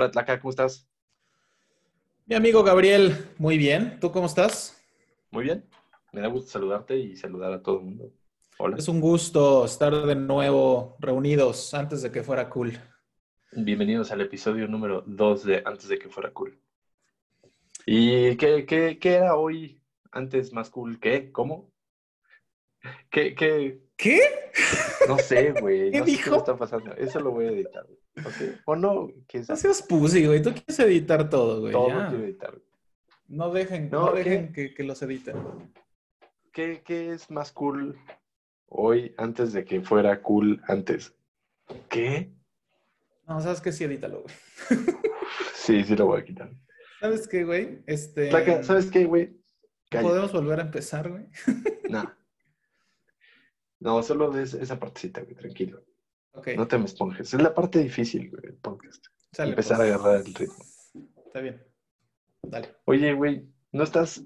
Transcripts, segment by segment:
Hola, Tlaca, ¿cómo estás? Mi amigo Gabriel, muy bien. ¿Tú cómo estás? Muy bien. Me da gusto saludarte y saludar a todo el mundo. Hola. Es un gusto estar de nuevo reunidos antes de que fuera cool. Bienvenidos al episodio número 2 de Antes de que fuera cool. ¿Y qué, qué, qué era hoy antes más cool? ¿Qué? ¿Cómo? ¿Qué? ¿Qué? ¿Qué? No sé, güey. ¿Qué no sé dijo? qué está pasando. Eso lo voy a editar. güey. ¿O no? ¿Qué No seas pussy, güey. Tú quieres editar todo, güey. Todo ya. quiero editar. güey. No dejen, No, dejen que, que los editen. ¿Qué, ¿Qué es más cool hoy antes de que fuera cool antes? ¿Qué? No, sabes que sí, edítalo, güey. Sí, sí lo voy a quitar. ¿Sabes qué, güey? Este. ¿sabes qué, güey? Cállate. ¿Podemos volver a empezar, güey? No. No, solo es esa partecita, güey, tranquilo. No te me esponjes. Es la parte difícil, güey, del podcast. sale, empezar pues. a agarrar el ritmo. Está bien. Dale. Oye, güey, ¿no estás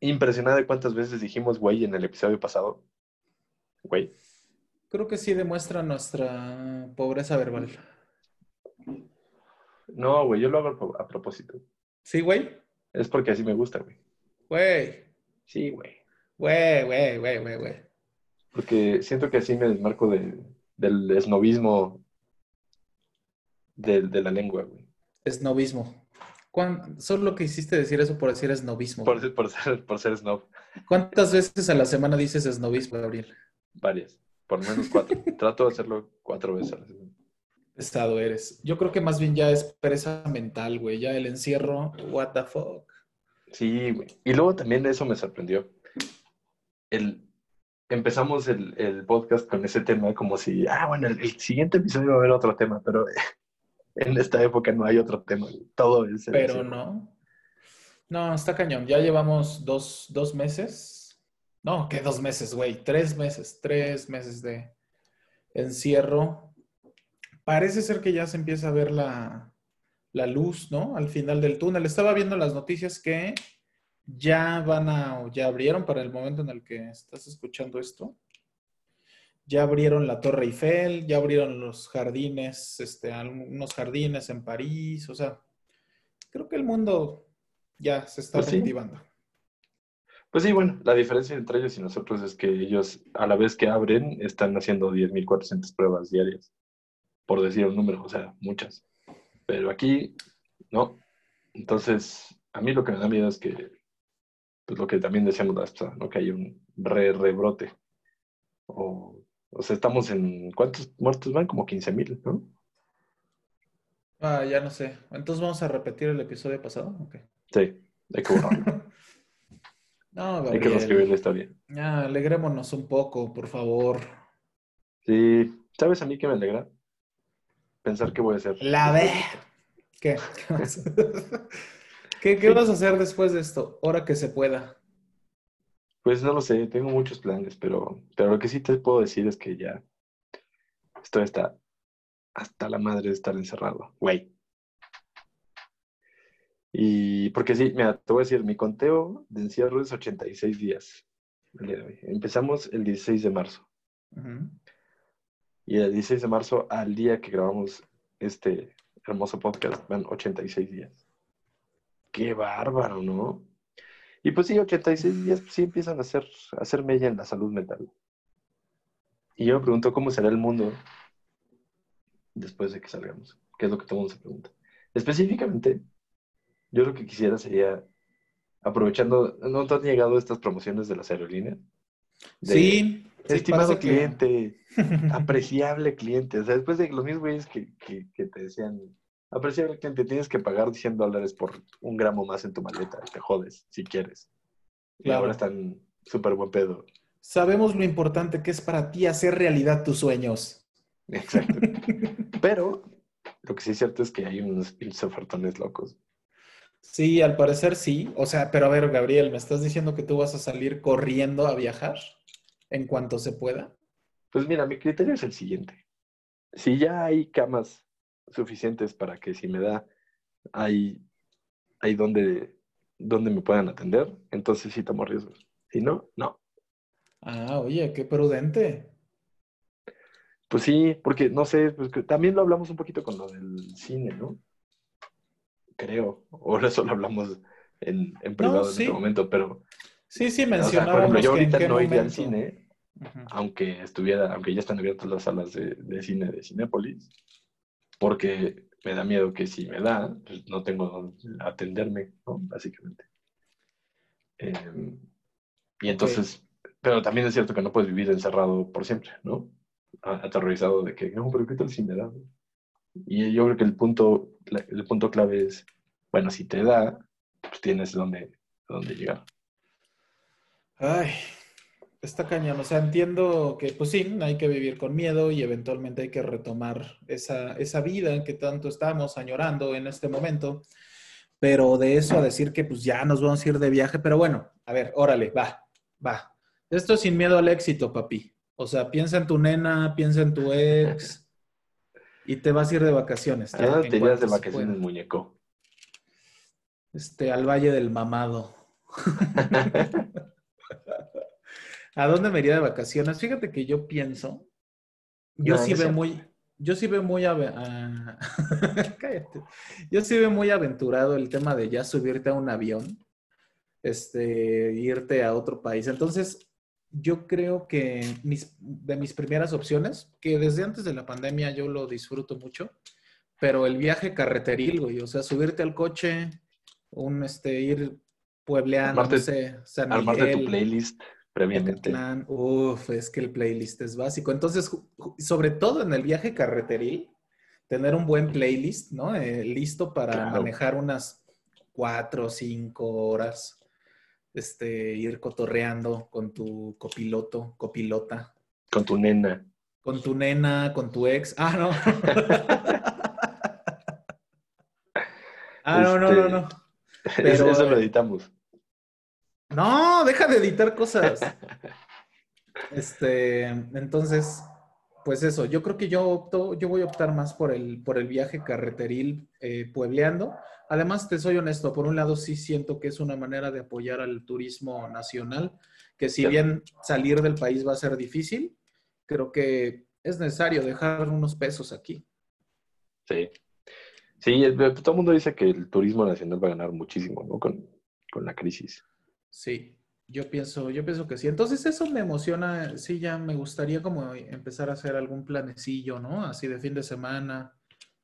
impresionada de cuántas veces dijimos güey en el episodio pasado? Güey. Creo que sí demuestra nuestra pobreza verbal. No, güey, yo lo hago a propósito. ¿Sí, güey? Es porque así me gusta, güey. Güey. Sí, güey. Güey, güey, güey, güey, güey. Porque siento que así me desmarco de, del esnovismo de, de la lengua, güey. Esnovismo. ¿Cuán- Solo que hiciste decir eso por decir esnovismo. Por, ser- por, ser, por ser snob. ¿Cuántas veces a la semana dices esnovismo, Gabriel? Varias. Por lo menos cuatro. Trato de hacerlo cuatro veces a la semana. Pesado eres. Yo creo que más bien ya es pereza mental, güey. Ya el encierro, what the fuck. Sí, güey. Y luego también eso me sorprendió. El, empezamos el, el podcast con ese tema como si, ah, bueno, el, el siguiente episodio va a haber otro tema, pero en esta época no hay otro tema. Todo es... el Pero no. No, está cañón. Ya llevamos dos, dos meses. No, ¿qué dos meses, güey? Tres meses. Tres meses de encierro. Parece ser que ya se empieza a ver la, la luz, ¿no? Al final del túnel. Estaba viendo las noticias que ya van a, o ya abrieron para el momento en el que estás escuchando esto. Ya abrieron la Torre Eiffel, ya abrieron los jardines, este, algunos jardines en París, o sea, creo que el mundo ya se está Pues sí. Pues sí, bueno, la diferencia entre ellos y nosotros es que ellos, a la vez que abren, están haciendo 10.400 pruebas diarias, por decir un número, o sea, muchas. Pero aquí, no. Entonces, a mí lo que me da miedo es que, pues lo que también decíamos pasada, ¿no? Que hay un re rebrote. O, o sea, estamos en, ¿cuántos muertos van? Como 15.000, ¿no? Ah, ya no sé. Entonces vamos a repetir el episodio pasado. Ok. Sí, hay que borrarlo. No, hay que Gabriel. reescribir la historia. Ya, alegrémonos un poco, por favor. Sí, ¿sabes a mí qué me alegra? Pensar qué voy a hacer. La ve. ¿Qué? ¿Qué vas, ¿Qué, qué vas a hacer después de esto? Ahora que se pueda. Pues no lo sé, tengo muchos planes, pero, pero lo que sí te puedo decir es que ya estoy hasta, hasta la madre de estar encerrado, güey. Y porque sí, mira, te voy a decir, mi conteo de encierro es 86 días. Empezamos el 16 de marzo. Y el 16 de marzo al día que grabamos este hermoso podcast van 86 días. Qué bárbaro, ¿no? Y pues sí, 86 días pues sí empiezan a hacer, a hacer mella en la salud mental. Y yo me pregunto cómo será el mundo después de que salgamos. ¿Qué es lo que todo el mundo se pregunta? Específicamente, yo lo que quisiera sería, aprovechando, ¿no te han llegado estas promociones de las aerolíneas? De- Sí. Estimado que- cliente, apreciable cliente. O sea, después de los mismos güeyes que, que, que te decían, apreciable cliente, tienes que pagar 100 dólares por un gramo más en tu maleta. Te jodes, si quieres. Y Claro. ahora están súper buen pedo. Sabemos lo importante que es para ti hacer realidad tus sueños. Exacto. Pero lo que sí es cierto es que hay unos pinches ofertones locos. Sí, al parecer sí. O sea, pero a ver, Gabriel, ¿me estás diciendo que tú vas a salir corriendo a viajar en cuanto se pueda? Pues mira, mi criterio es el siguiente. Si ya hay camas suficientes para que si me da, hay, hay donde, donde me puedan atender, entonces sí tomo riesgos. Si no, no. Ah, oye, qué prudente. Pues sí, porque no sé, pues que también lo hablamos un poquito con lo del cine, ¿no? Creo. O eso lo hablamos en, en privado en sí. este momento, pero. Sí, sí, o sea, por mencionábamos ejemplo, yo ahorita no iría al momento. cine, aunque estuviera, aunque ya están abiertas las salas de, de cine de Cinépolis, porque me da miedo que si me da, pues no tengo donde atenderme, ¿no? Básicamente. Eh, y entonces, pero también es cierto que no puedes vivir encerrado por siempre, ¿no? Aterrorizado de que, no, pero ¿qué tal si me da? Y yo creo que el punto, el punto clave es, bueno, si te da, pues tienes donde, donde llegar. Ay, está cañón. O sea, entiendo que, pues sí, hay que vivir con miedo y eventualmente hay que retomar esa, esa vida que tanto estamos añorando en este momento. Pero de eso a decir que pues ya nos vamos a ir de viaje. Pero bueno, a ver, órale, va, va. Esto es sin miedo al éxito, papi. O sea, piensa en tu nena, piensa en tu ex y te vas a ir de vacaciones. ya, te irías de vacaciones, muñeco. Este, al Valle del Mamado. ¿A dónde me iría de vacaciones? Fíjate que yo pienso, yo No, sí veo muy, yo sí veo muy, ave- ah, cállate, yo sí veo muy aventurado el tema de ya subirte a un avión, este, irte a otro país. Entonces, yo creo que mis, de mis primeras opciones, que desde antes de la pandemia yo lo disfruto mucho, pero el viaje carreteril, güey, o sea, subirte al coche, un, este, ir puebleando, Armarte- no sé, San Armarte tu Miguel, playlist previamente. Uf, es que el playlist es básico. Entonces, sobre todo en el viaje carreteril, tener un buen playlist, ¿no? Eh, listo para Claro. manejar unas cuatro o cinco horas, este, ir cotorreando con tu copiloto, copilota, Con tu nena. con tu nena, con tu ex. Ah, no. ah, no, no, no, no. Pero, eso, eso lo editamos. No, deja de editar cosas. Este, entonces, pues eso, yo creo que yo opto, yo voy a optar más por el, por el viaje carreteril eh, puebleando. Además, te soy honesto, por un lado sí siento que es una manera de apoyar al turismo nacional, que si bien salir del país va a ser difícil, creo que es necesario dejar unos pesos aquí. Sí. Sí, el- todo el mundo dice que el turismo nacional va a ganar muchísimo, ¿no? Con, con la crisis. Sí, yo pienso, yo pienso que sí. Entonces eso me emociona, sí, ya me gustaría como empezar a hacer algún planecillo, ¿no? Así de fin de semana.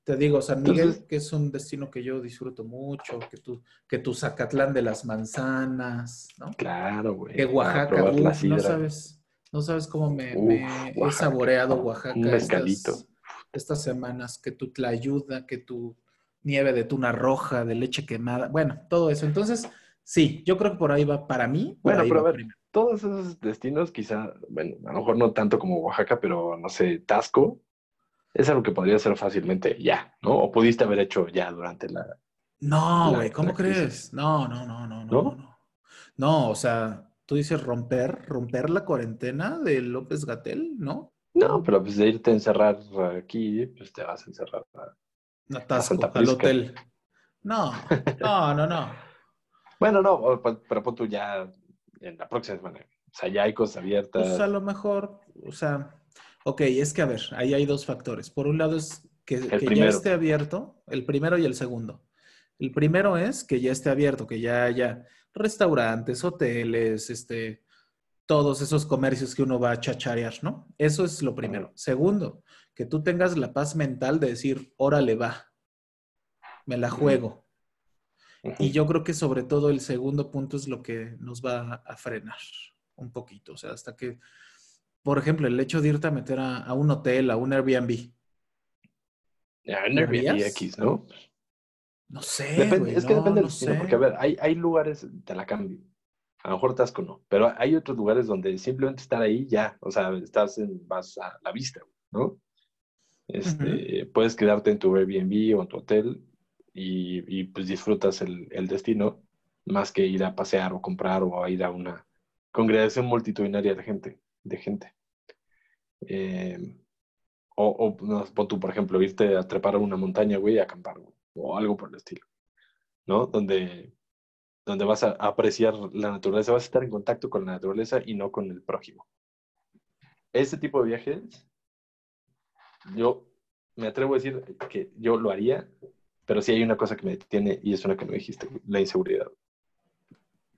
Te digo, San Miguel, Entonces- que es un destino que yo disfruto mucho, que tu, que tu Zacatlán de las manzanas, ¿no? Claro, güey. Que Oaxaca, la uf, no sabes, no sabes cómo me, Uf, me he saboreado Oaxaca. Un. Estas, estas semanas, que tu tlayuda, que tu nieve de tuna roja, de leche quemada, bueno, todo eso. Entonces, sí, yo creo que por ahí va, para mí, por Bueno, ahí pero a ver, primero. todos esos destinos, quizá, bueno, a lo mejor no tanto como Oaxaca, pero no sé, Tasco, es algo que podría hacer fácilmente ya, ¿no? O pudiste haber hecho ya durante la. No, güey, ¿cómo la crees? No, no, no, no, no, ¿No? no, o sea, tú dices romper, romper la cuarentena de López Gatel, ¿no? No, pero pues de irte a encerrar aquí, pues te vas a encerrar. a- Santa al hotel. No, no, no, no. Bueno, no, pero pon tú ya en la próxima semana. O sea, ya hay cosas abiertas. Pues a lo mejor, o sea, ok, es que a ver, ahí hay dos factores. Por un lado es que, que ya esté abierto, el primero y el segundo. El primero es que ya esté abierto, que ya haya restaurantes, hoteles, este, todos esos comercios que uno va a chacharear, ¿no? Eso es lo primero. Segundo, que tú tengas la paz mental de decir, órale, va, me la juego. Y yo creo que sobre todo el segundo punto es lo que nos va a frenar un poquito. O sea, hasta que, por ejemplo, el hecho de irte a meter a, a un hotel, a un Airbnb. ¿Lo Airbnb? X, ¿no? No sé, Depende- güey, es que no, depende del no destino, sé. porque a ver, hay, hay lugares, te la cambio. A lo mejor Tasco no, pero hay otros lugares donde simplemente estar ahí ya, o sea, estás en, más a la vista, ¿no? Este, Puedes quedarte en tu Airbnb o en tu hotel y, y, pues disfrutas el, destino más que ir a pasear o comprar o ir a una congregación multitudinaria de gente, de gente. Eh, o, o no, tú, por ejemplo, irte a trepar a una montaña, güey, y acampar, o algo por el estilo, ¿no? Donde, donde vas a apreciar la naturaleza, vas a estar en contacto con la naturaleza y no con el prójimo. Ese tipo de viajes yo me atrevo a decir que yo lo haría, pero sí hay una cosa que me detiene y es una que me dijiste, la inseguridad.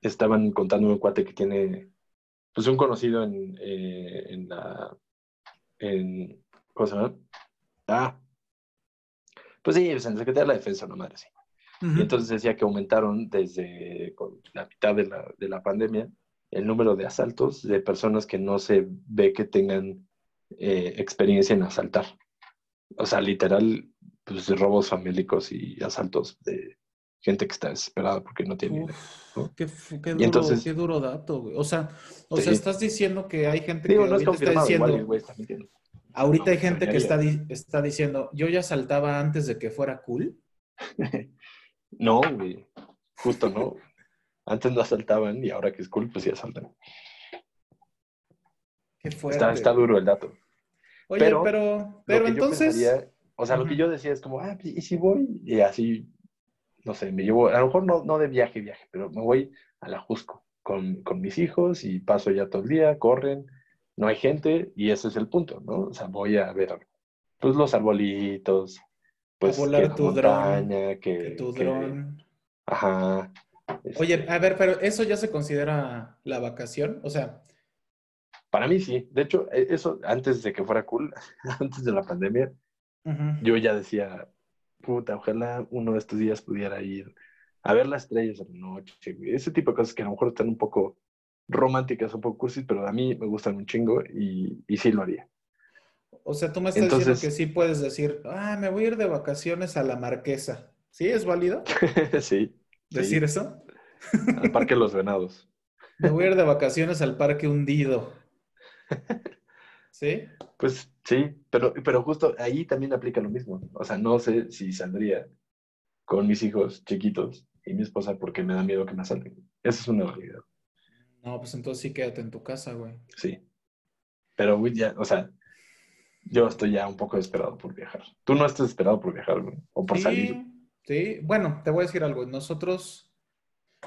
Estaban contando un cuate que tiene, pues un conocido en, eh, en la, en, ¿cómo se llama? Ah, pues sí, pues en la Secretaría de la Defensa, no madre, sí. Y entonces decía que aumentaron desde la mitad de la, de la pandemia el número de asaltos de personas que no se ve que tengan eh, experiencia en asaltar. O sea, literal, pues robos famélicos y asaltos de gente que está desesperada porque no tiene ¿no? Qué, qué, duro, entonces, qué, duro, dato, güey. O sea, o sea, estás diciendo que hay gente que no está diciendo... Igual, güey, está ahorita hay gente que está, está diciendo, yo ya saltaba antes de que fuera cool. no, güey. Justo no. Antes no asaltaban y ahora que es cool, pues sí asaltan. Qué fuerte. Está, duro el dato. Oye, pero, pero, entonces. O sea, lo que yo decía es como, ah, ¿y si voy? Y así, no sé, me llevo, a lo mejor no, no de viaje, viaje, pero me voy a la Jusco con, con mis hijos y paso ya todo el día, corren, no hay gente y ese es el punto, ¿no? O sea, voy a ver pues los arbolitos, pues volar tu dron, que, tu dron. Ajá. Oye, este a ver, pero eso ya se considera la vacación, o sea, para mí sí. De hecho, e, eso antes de que fuera cool, antes de la pandemia, yo ya decía, puta, ojalá uno de estos días pudiera ir a ver las estrellas de la noche, Ese tipo de cosas que a lo mejor están un poco románticas, un poco cursis, pero a mí me gustan un chingo y, y sí lo haría. O sea, tú me estás diciendo que sí puedes decir, ah, me voy a ir de vacaciones a la Marquesa. ¿Sí? ¿Es válido? sí. ¿Decir eso? Al Parque Los Venados. Me voy a ir de vacaciones al Parque Hundido. ¿Sí? Pues sí, pero, pero justo ahí también aplica lo mismo. O sea, no sé si saldría con mis hijos chiquitos y mi esposa porque me da miedo que me asalten. Esa es una realidad. No, pues entonces sí quédate en tu casa, güey. Sí. Pero, ya, o sea, yo estoy ya un poco desesperado por viajar. Tú no estás desesperado por viajar, güey, o por salir. Sí, bueno, te voy a decir algo. Nosotros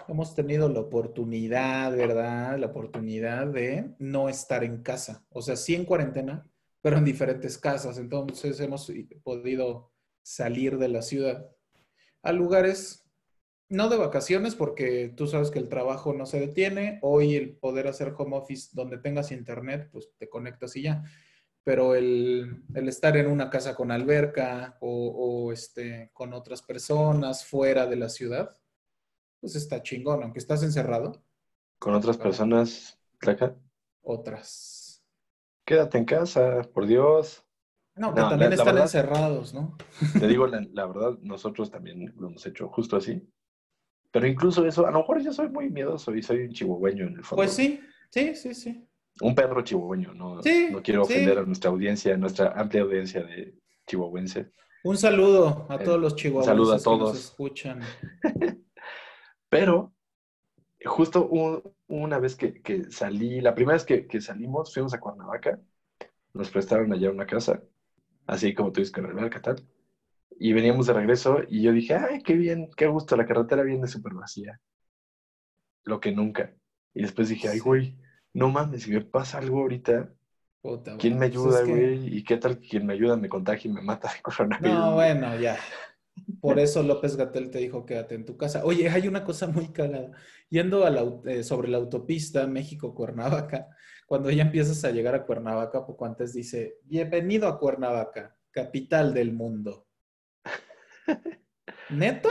hemos tenido la oportunidad, ¿verdad? La oportunidad de no estar en casa. O sea, sí en cuarentena, pero en diferentes casas. Entonces hemos podido salir de la ciudad a lugares, no de vacaciones, porque tú sabes que el trabajo no se detiene. Hoy el poder hacer home office donde tengas internet, pues te conectas y ya. Pero el, estar en una casa con alberca o, o este, con otras personas fuera de la ciudad, pues está chingón, aunque estás encerrado. ¿Con otras personas, Tlaca? Otras. Quédate en casa, por Dios. No, que también están encerrados, ¿no? Te digo, la, verdad, nosotros también lo hemos hecho justo así. Pero incluso eso, a lo mejor yo soy muy miedoso y soy un chihuahueño en el fondo. Pues sí, sí, sí, sí. Un perro chihuahueño, no, no quiero ofender a nuestra audiencia, a nuestra amplia audiencia de chihuahuenses. Un saludo a todos los chihuahuenses un saludo a todos. que nos escuchan. Pero justo una vez que, salí, la primera vez que, salimos, fuimos a Cuernavaca, nos prestaron allá una casa, así como tú dices, el tal, y veníamos de regreso y yo dije, ay, qué bien, qué gusto, la carretera viene súper vacía. Lo que nunca. Y después dije, ay, güey, no mames, si me pasa algo ahorita, ¿quién me pues ayuda, güey? ¿Y qué tal que quien me ayuda me contagia y me mata de coronavirus? No, bueno, ya. Por eso López Gatel te dijo quédate en tu casa. Oye, hay una cosa muy cagada. Yendo eh, sobre la autopista México-Cuernavaca, cuando ya empiezas a llegar a Cuernavaca, poco antes dice, bienvenido a Cuernavaca, capital del mundo. ¿Neto?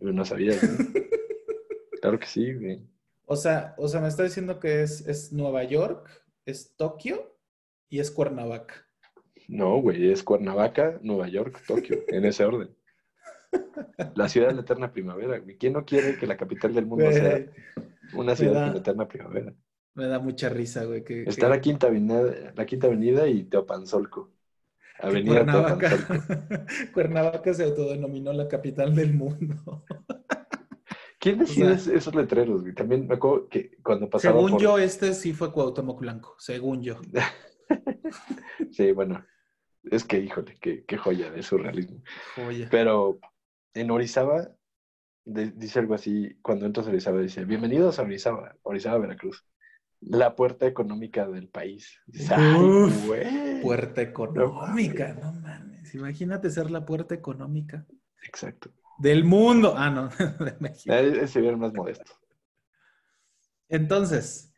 no sabía. claro que sí, güey. O sea, o sea, me está diciendo que es, es Nueva York, es Tokio y es Cuernavaca. No, güey, es Cuernavaca, Nueva York, Tokio, en ese orden. La ciudad de la eterna primavera, ¿Quién no quiere que la capital del mundo sea una ciudad de la eterna primavera? Me da mucha risa, güey. Que, Está La, quinta avenida, la Quinta Avenida y Teopanzolco. Avenida Cuernavaca. Cuernavaca se autodenominó la capital del mundo. ¿Quién decide esos letreros, güey? También me acuerdo que cuando pasaba Según yo, este sí fue Cuauhtémoc Blanco, según yo. sí, bueno. Es que, híjole, qué, qué joya de surrealismo. Joya. Pero en Orizaba, dice algo así, cuando entras a Orizaba, dice, bienvenidos a Orizaba, Orizaba, Veracruz. La puerta económica del país. puerta económica, no, Imagínate ser la puerta económica Exacto. del mundo. Ah, no, de México. Ese bien más modesto. Entonces,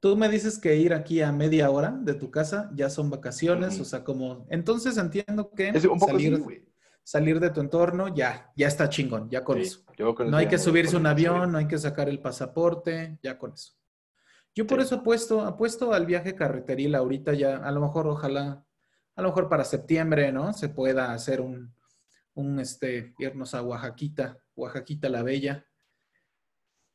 tú me dices que ir aquí a media hora de tu casa ya son vacaciones, o sea, como, entonces entiendo que Es un poco salir, así, güey. Salir de tu entorno ya, ya está chingón, ya con Sí, eso. con No hay que subirse un avión, no hay que sacar el pasaporte, ya con eso. Yo por Sí. eso apuesto, apuesto al viaje carreteril ahorita ya, a lo mejor, ojalá, a lo mejor para septiembre, ¿no? Se pueda hacer un, un este, irnos a Oaxaquita, Oaxaquita la Bella.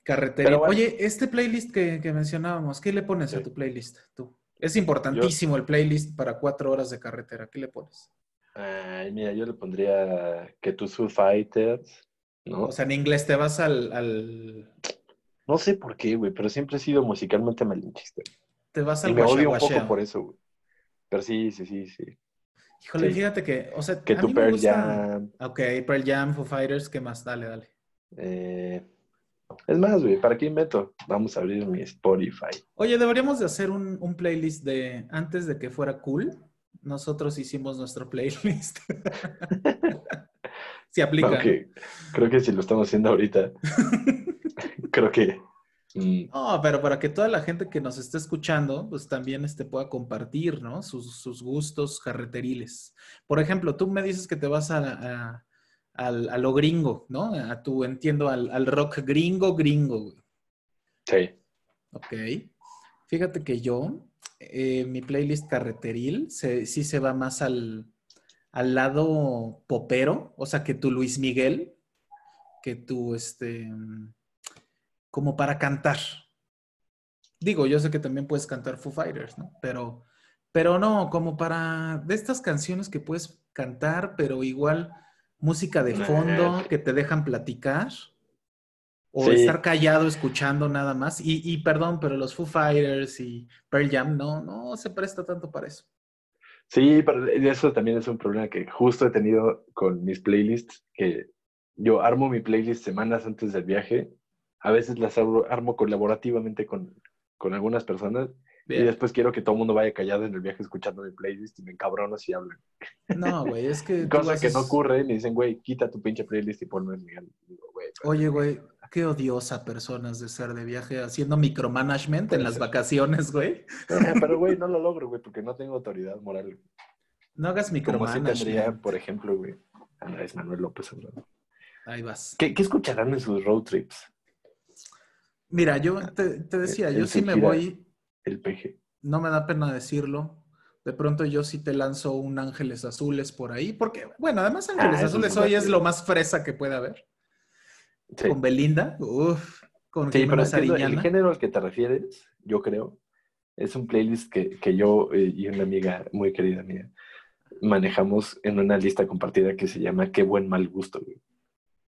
Carreteril. Bueno. Oye, este playlist que, que mencionábamos, ¿qué le pones a tu playlist tú? Es importantísimo el playlist para cuatro horas de carretera. ¿Qué le pones? Ay, mira, yo le pondría que Foo Fighters, ¿no? O sea, en inglés te vas al, al- no sé por qué, güey, pero siempre he sido musicalmente malinchista. te vas Y al me odio un poco por eso, güey. Pero sí, sí, sí, sí. Híjole, Sí. fíjate que, o sea, Que a tu mí me Pearl gusta... Jam. Ok, Pearl Jam, Foo Fighters, ¿qué más? Dale, dale. eh, Es más, güey, ¿para qué invento? Vamos a abrir mi Spotify. Oye, deberíamos de hacer un, un playlist de antes de que fuera cool. Nosotros hicimos nuestro playlist. Se aplica. Aunque creo que si lo estamos haciendo ahorita, creo que... mm, No, pero para que toda la gente que nos esté escuchando, pues también este, pueda compartir, ¿no? Sus, sus gustos carreteriles. Por ejemplo, tú me dices que te vas a, a- al- a lo gringo, ¿no? A tu, entiendo, al, al rock gringo, gringo. sí. Ok. Fíjate que yo, eh, mi playlist carreteril, se- sí se va más al, al lado popero, o sea, que tu Luis Miguel, que tu, este, como para cantar. Digo, yo sé que también puedes cantar Foo Fighters, ¿no? Pero, pero no, como para, de estas canciones que puedes cantar, pero igual música de fondo, que te dejan platicar. O Sí. estar callado escuchando nada más. Y, y perdón, pero los Foo Fighters y Pearl Jam no, no se presta tanto para eso. Sí, pero eso también es un problema que justo he tenido con mis playlists, que yo armo mi playlist semanas antes del viaje, a veces las armo, armo colaborativamente con, con algunas personas y Bien. después quiero que todo el mundo vaya callado en el viaje escuchando mi playlist y me encabrono si hablan. No, güey, es que. Cosa que haces- no ocurre y me dicen, güey, quita tu pinche playlist y ponme el Oye, güey, qué odiosa personas de ser de viaje haciendo micromanagement en las ser. vacaciones, güey. Eh, pero güey, no lo logro, güey, porque no tengo autoridad moral. No hagas Como si micromanagement. tendría, por ejemplo, güey, Andrés Manuel López Obrador. Ahí vas. ¿Qué, qué escucharán en sus road trips? Mira, yo te, te decía, yo sí me voy, El PG. no me da pena decirlo. De pronto yo sí te lanzo un Ángeles Azules por ahí, porque, bueno, además Ángeles eso Azules es hoy es lo más fresa que puede haber. Sí. Con Belinda, uff, con Sí, pero entiendo, el género al que te refieres, yo creo, es un playlist que, que yo eh, y una amiga muy querida mía manejamos en una lista compartida que se llama Qué buen mal gusto, güey.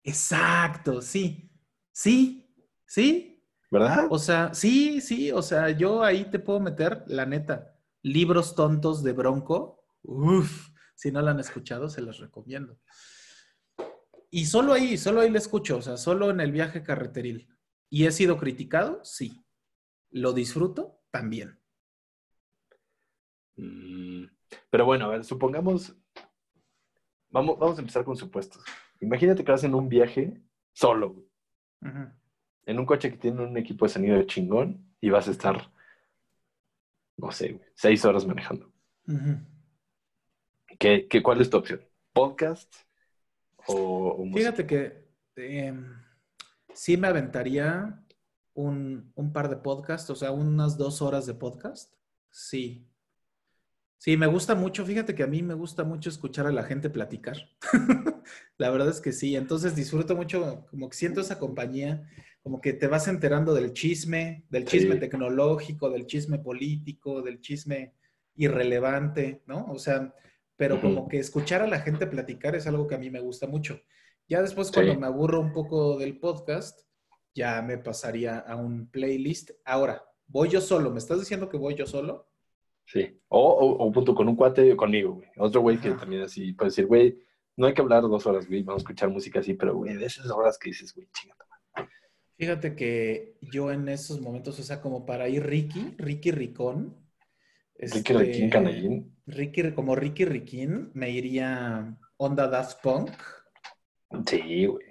Exacto, sí, sí, sí. ¿verdad? O sea, sí, sí, o sea, yo ahí te puedo meter, la neta, libros tontos de Bronco. Uf, si no la han escuchado, se los recomiendo. Y solo ahí, solo ahí la escucho, o sea, solo en el viaje carreteril. ¿Y he sido criticado? Sí. ¿Lo disfruto? También. Mm, Pero bueno, a ver, supongamos, vamos, vamos a empezar con supuestos. Imagínate que vas en un viaje solo, en un coche que tiene un equipo de sonido chingón y vas a estar, no sé, güey, seis horas manejando. Ujú. ¿Qué, qué, ¿Cuál es tu opción? ¿Podcast o, o música? Fíjate que eh, sí me aventaría un, un par de podcasts, o sea, unas dos horas de podcast. Sí. Sí, me gusta mucho. Fíjate que a mí me gusta mucho escuchar a la gente platicar. la verdad es que sí. Entonces disfruto mucho, como que siento esa compañía, como que te vas enterando del chisme, del chisme Sí. tecnológico, del chisme político, del chisme irrelevante, ¿no? O sea, pero como que escuchar a la gente platicar es algo que a mí me gusta mucho. Ya después, Sí. cuando me aburro un poco del podcast, ya me pasaría a un playlist. Ahora, voy yo solo. ¿Me estás diciendo que voy yo solo? Sí. O, o, o punto con un cuate conmigo, güey. Otro güey que también así puede decir, güey, no hay que hablar dos horas, güey, vamos a escuchar música así, pero, güey, de esas horas que dices, güey, chingada. Fíjate que yo en esos momentos, o sea, como para ir Ricky, Ricky Ricón, Ricky Este, Riquín Canallín. Ricky, como Ricky Riquín, me iría Onda Daft Punk. Sí, güey.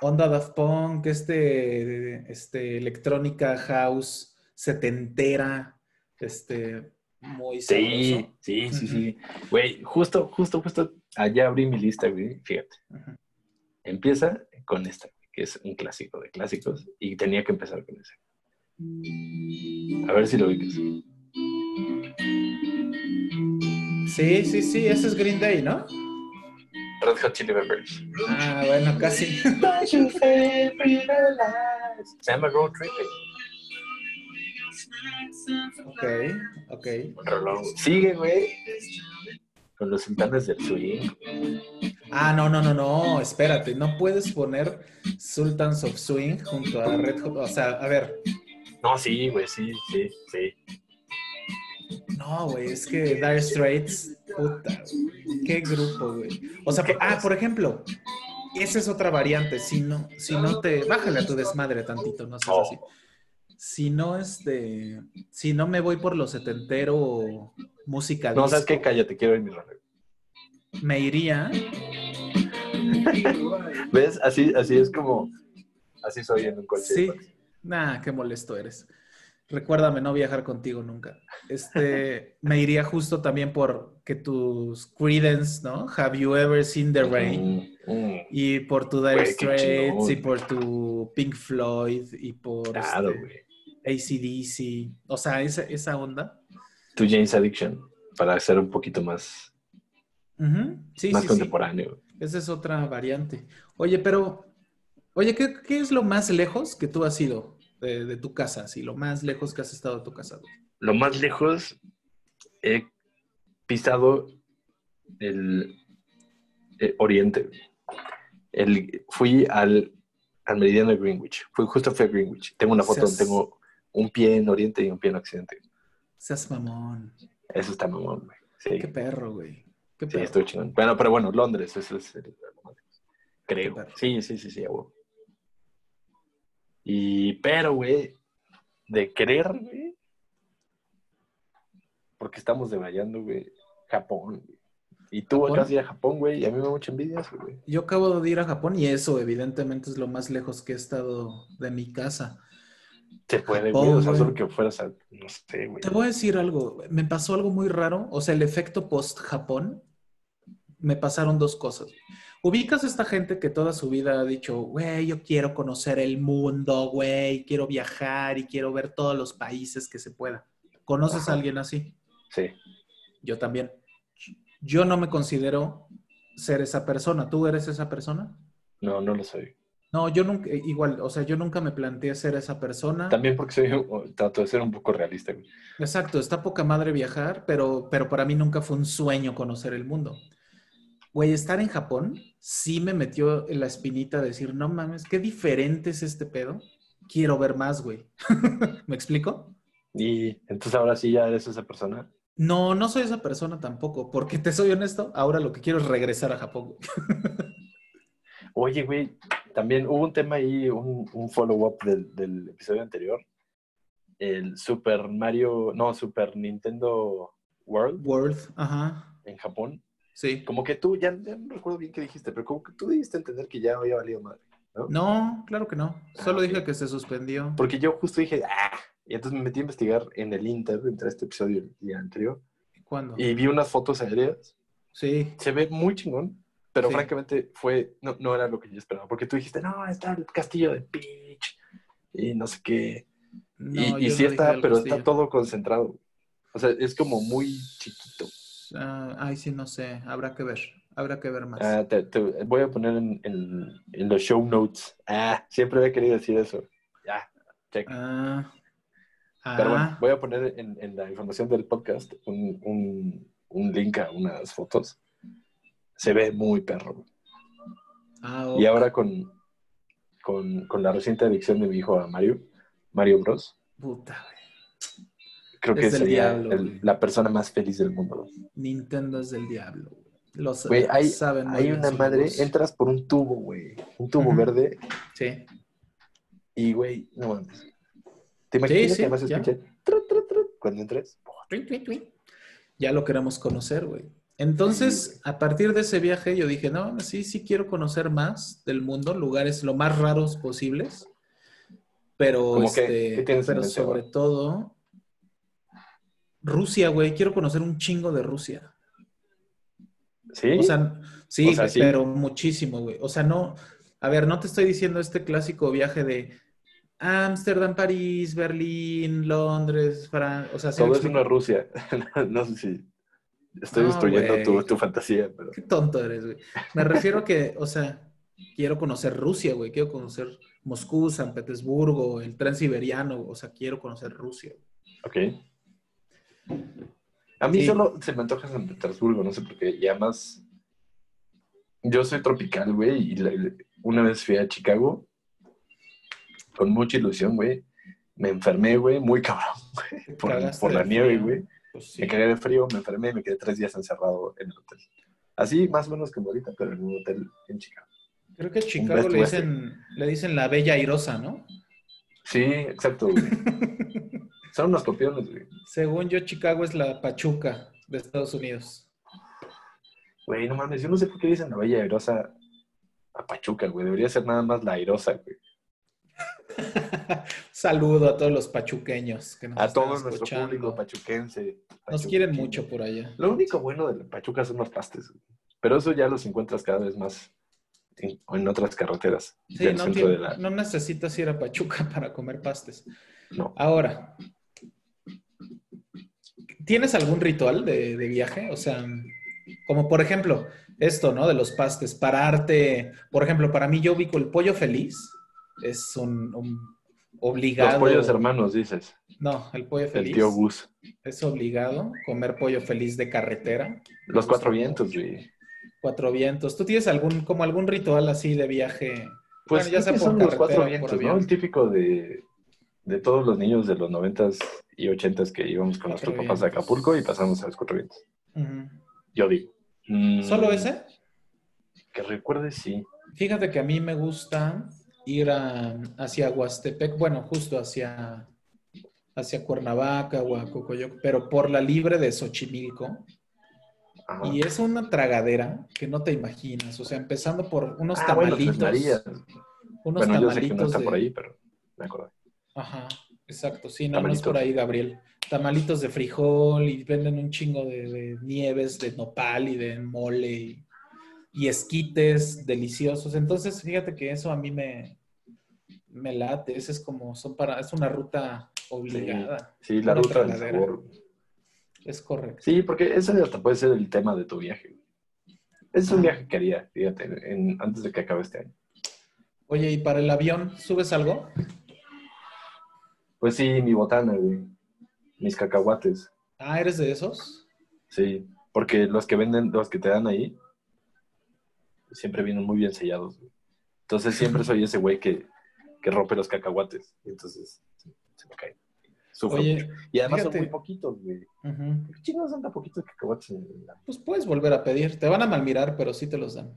Onda Daft Punk, este, este, electrónica house setentera, este, muy Sí, sabroso. sí, sí, sí. Güey, justo, justo, justo allá abrí mi lista, güey. Fíjate. Empieza con esta, que es un clásico de clásicos, y tenía que empezar con ese. A ver si lo ubicas. Sí, sí, sí, ese es Green Day, ¿no? Red Hot Chili Peppers. Ah, bueno, casi. Se llama Road Tripping. Ok, ok. Un rolón. Sigue, güey. Con los sultanes del swing. Ah, no, no, no, no, espérate, no puedes poner Sultans of Swing junto a Red Hot, o sea, a ver, No, sí, güey, sí, sí, sí. No, güey, es que Dire Straits, puta, güey, qué grupo, güey. O sea, por- ah, por ejemplo, esa es otra variante, si no, si no te, bájale a tu desmadre tantito, no seas así. Si no, este, si no me voy por lo setentero música no, ¿sabes qué? Cállate, quiero ir mi rollo. me iría, ¿Ves? Así, así es como. Así soy en un coche. Sí. Nah, qué molesto eres. Recuérdame no viajar contigo nunca. Este, me iría justo también por que tus Credence, ¿no? Have you ever seen the rain? Mm, mm, Y por tu Dire Straits, y por tu Pink Floyd, y por claro, este. ACDC. O sea, esa, esa onda. Tu James Addiction. Para ser un poquito más. Sí, más sí, sí. contemporáneo. Esa es otra variante. Oye, pero, oye, ¿qué, qué es lo más lejos que tú has ido de, de tu casa? Sí, lo más lejos que has estado de tu casa. güey? Lo más lejos he pisado el, eh, oriente. El, fui al, al meridiano de Greenwich. Fui justo fui a Greenwich. Tengo una foto Seas- donde tengo un pie en oriente y un pie en occidente. Seas mamón. Eso está mamón, güey. Sí, Qué perro, güey. Qué sí, perro. estoy chingón. Bueno, pero bueno, Londres, eso es el. Creo. Sí, sí, sí, sí, huevo. Y, pero, güey, de querer, güey, porque estamos debrayando, güey, Japón, güey. Y tú ¿Japón? acabas de ir a Japón, güey, y a mí me da mucha envidia eso, güey. Yo acabo de ir a Japón y eso, evidentemente, es lo más lejos que he estado de mi casa. Se puede, Japón, güey, o sea, solo que fueras a, no sé, güey. Te voy a decir algo. Me pasó algo muy raro. O sea, el efecto post-Japón. Me pasaron dos cosas. Ubicas a esta gente que toda su vida ha dicho, güey, yo quiero conocer el mundo, güey, quiero viajar y quiero ver todos los países que se pueda. ¿Conoces Ajá. a alguien así? Sí. Yo también. Yo no me considero ser esa persona. ¿Tú eres esa persona? No, no lo soy. No, yo nunca, igual, o sea, yo nunca me planteé ser esa persona. También porque soy, trato de ser un poco realista, güey. Exacto, está poca madre viajar, pero, pero para mí nunca fue un sueño conocer el mundo. Güey, estar en Japón sí me metió en la espinita de decir, no mames, qué diferente es este pedo. Quiero ver más, güey. ¿Me explico? Y entonces ahora sí ya eres esa persona. No, no soy esa persona tampoco, porque te soy honesto, ahora lo que quiero es regresar a Japón. Oye, güey, también hubo un tema ahí, un, un follow-up del, del episodio anterior. El Super Mario, no, Super Nintendo World World, ajá, en Japón. Sí. Como que tú, ya, ya no recuerdo bien qué dijiste, pero como que tú diste entender que ya había valido madre. ¿no? No, claro que no. Solo Ah, ok. dije que se suspendió. Porque yo justo dije, ah, y entonces me metí a investigar en el Inter entre este episodio y el anterior. ¿Cuándo? Y vi unas fotos aéreas. Sí. Se ve muy chingón, pero Sí. francamente fue, no, no era lo que yo esperaba. Porque tú dijiste, no, está el castillo de Peach y no sé qué. No, y sí no está, pero castillo. está todo concentrado. O sea, es como muy chiquito. Ah, ay, sí, no sé. Habrá que ver. Habrá que ver más. Ah, te, te voy a poner en, en- en los show notes. Ah, siempre había querido decir eso. Ya, check. Ah. Pero bueno, voy a poner en, en la información del podcast un, un- un link a unas fotos. Se ve muy perro. ah, Y ahora con, con, con la reciente adicción de mi hijo a Mario, Mario Bros, Puta. Creo que Es sería diablo, el- la persona más feliz del mundo. Nintendo es del diablo. Los Güey, hay, saben hay una madre, entras por un tubo, güey. Un tubo Ujú. verde Sí. y, güey, no mames. ¿Te imaginas sí, que además ya. escuché trut, trut, trut cuando entres? Ya lo queremos conocer, güey. Entonces, a partir de ese viaje, yo dije, no, sí, sí quiero conocer más del mundo, lugares lo más raros posibles. Pero, este, ¿Qué tienes en pero sobre todo, Rusia, güey. Quiero conocer un chingo de Rusia. ¿Sí? O sea, sí, O sea, güey, sí. pero muchísimo, güey. O sea, no, a ver, no te estoy diciendo este clásico viaje de Ámsterdam, París, Berlín, Londres, Francia. O sea, ¿sí me Todo es explico? una Rusia. no sé si estoy No, destruyendo tu, tu fantasía, pero... Qué tonto eres, güey. Me refiero a que, o sea, quiero conocer Rusia, güey. Quiero conocer Moscú, San Petersburgo, el tren siberiano. O sea, quiero conocer Rusia. Ok. A mí Sí. solo se me antoja San Petersburgo, no sé por qué. Y además, yo soy tropical, güey, y la- una vez fui a Chicago con mucha ilusión, güey. Me enfermé, güey, muy cabrón, güey, por, la nieve, güey. Pues sí. Me cagué de frío, me enfermé y me quedé tres días encerrado en el hotel. Así, más o menos como ahorita, pero en un hotel en Chicago. Creo que a Chicago le dicen, le dicen la bella airosa, ¿no? Sí, exacto, güey. Son unos copiones, güey. Según yo, Chicago es la Pachuca de Estados Unidos. Güey, no mames, yo no sé por qué dicen la bella airosa a Pachuca, güey. Debería ser nada más la airosa, güey. Saludo a todos los pachuqueños que nos A todo nuestro público pachuquense. Nos quieren mucho por allá. Lo único bueno de la Pachuca son los pastes, güey. Pero eso ya los encuentras cada vez más en, en otras carreteras Sí, no, tiene- la... no necesitas ir a Pachuca para comer pastes. No. Ahora, ¿tienes algún ritual de, de viaje? O sea, como por ejemplo, esto, ¿no? De los pastes, pararte. Por ejemplo, para mí yo ubico el pollo feliz. Es un, un obligado. Los pollos hermanos, dices. No, el pollo El feliz. tío Gus. Es obligado comer pollo feliz de carretera. Los cuatro vientos, güey. Cuatro vientos. ¿Tú tienes algún, como algún ritual así de viaje? Pues Bueno, ya sea por son los cuatro vientos, ¿no? El típico de, de todos los niños de los noventas y ochentas que íbamos con nuestros papás a. Acapulco y pasamos a los cuatro vientos. Yo digo. Mm, ¿Solo ese? Que recuerde, sí. Fíjate que a mí me gusta ir a- hacia Huastepec, bueno, justo hacia, hacia Cuernavaca o a Cocoyoc, pero por la libre de Xochimilco. Ajá. Y es una tragadera que no te imaginas. O sea, empezando por unos Ah, bueno, tamalitos. Marías. unos Bueno, yo sé que no tamalitos está de- por ahí, pero me acordé. Ajá, exacto. Sí, no, no es Tamalitos. por ahí, Gabriel. Tamalitos de frijol y venden un chingo de, de nieves, de nopal y de mole y, y esquites deliciosos. Entonces, fíjate que eso a mí me, me late. Ese es como, son para, es una ruta obligada. Sí, la ruta del sabor. Es correcto. Sí, porque ese hasta puede ser el tema de tu viaje. Ese es un viaje que haría, fíjate, en- antes de que acabe este año. Oye, ¿y para el avión subes algo? Pues sí, mi botana, güey. Mis cacahuates. Ah, ¿eres de esos? Sí, porque los que venden, los que te dan ahí, siempre vienen muy bien sellados. güey. Entonces siempre soy ese güey que, que rompe los cacahuates. Entonces se, se me cae. Sufro Oye, mucho. Y además fíjate. son muy poquitos, güey. Ujú. ¿Qué chingados son tan poquitos cacahuates? en la- Pues puedes volver a pedir. Te van a malmirar, pero sí te los dan.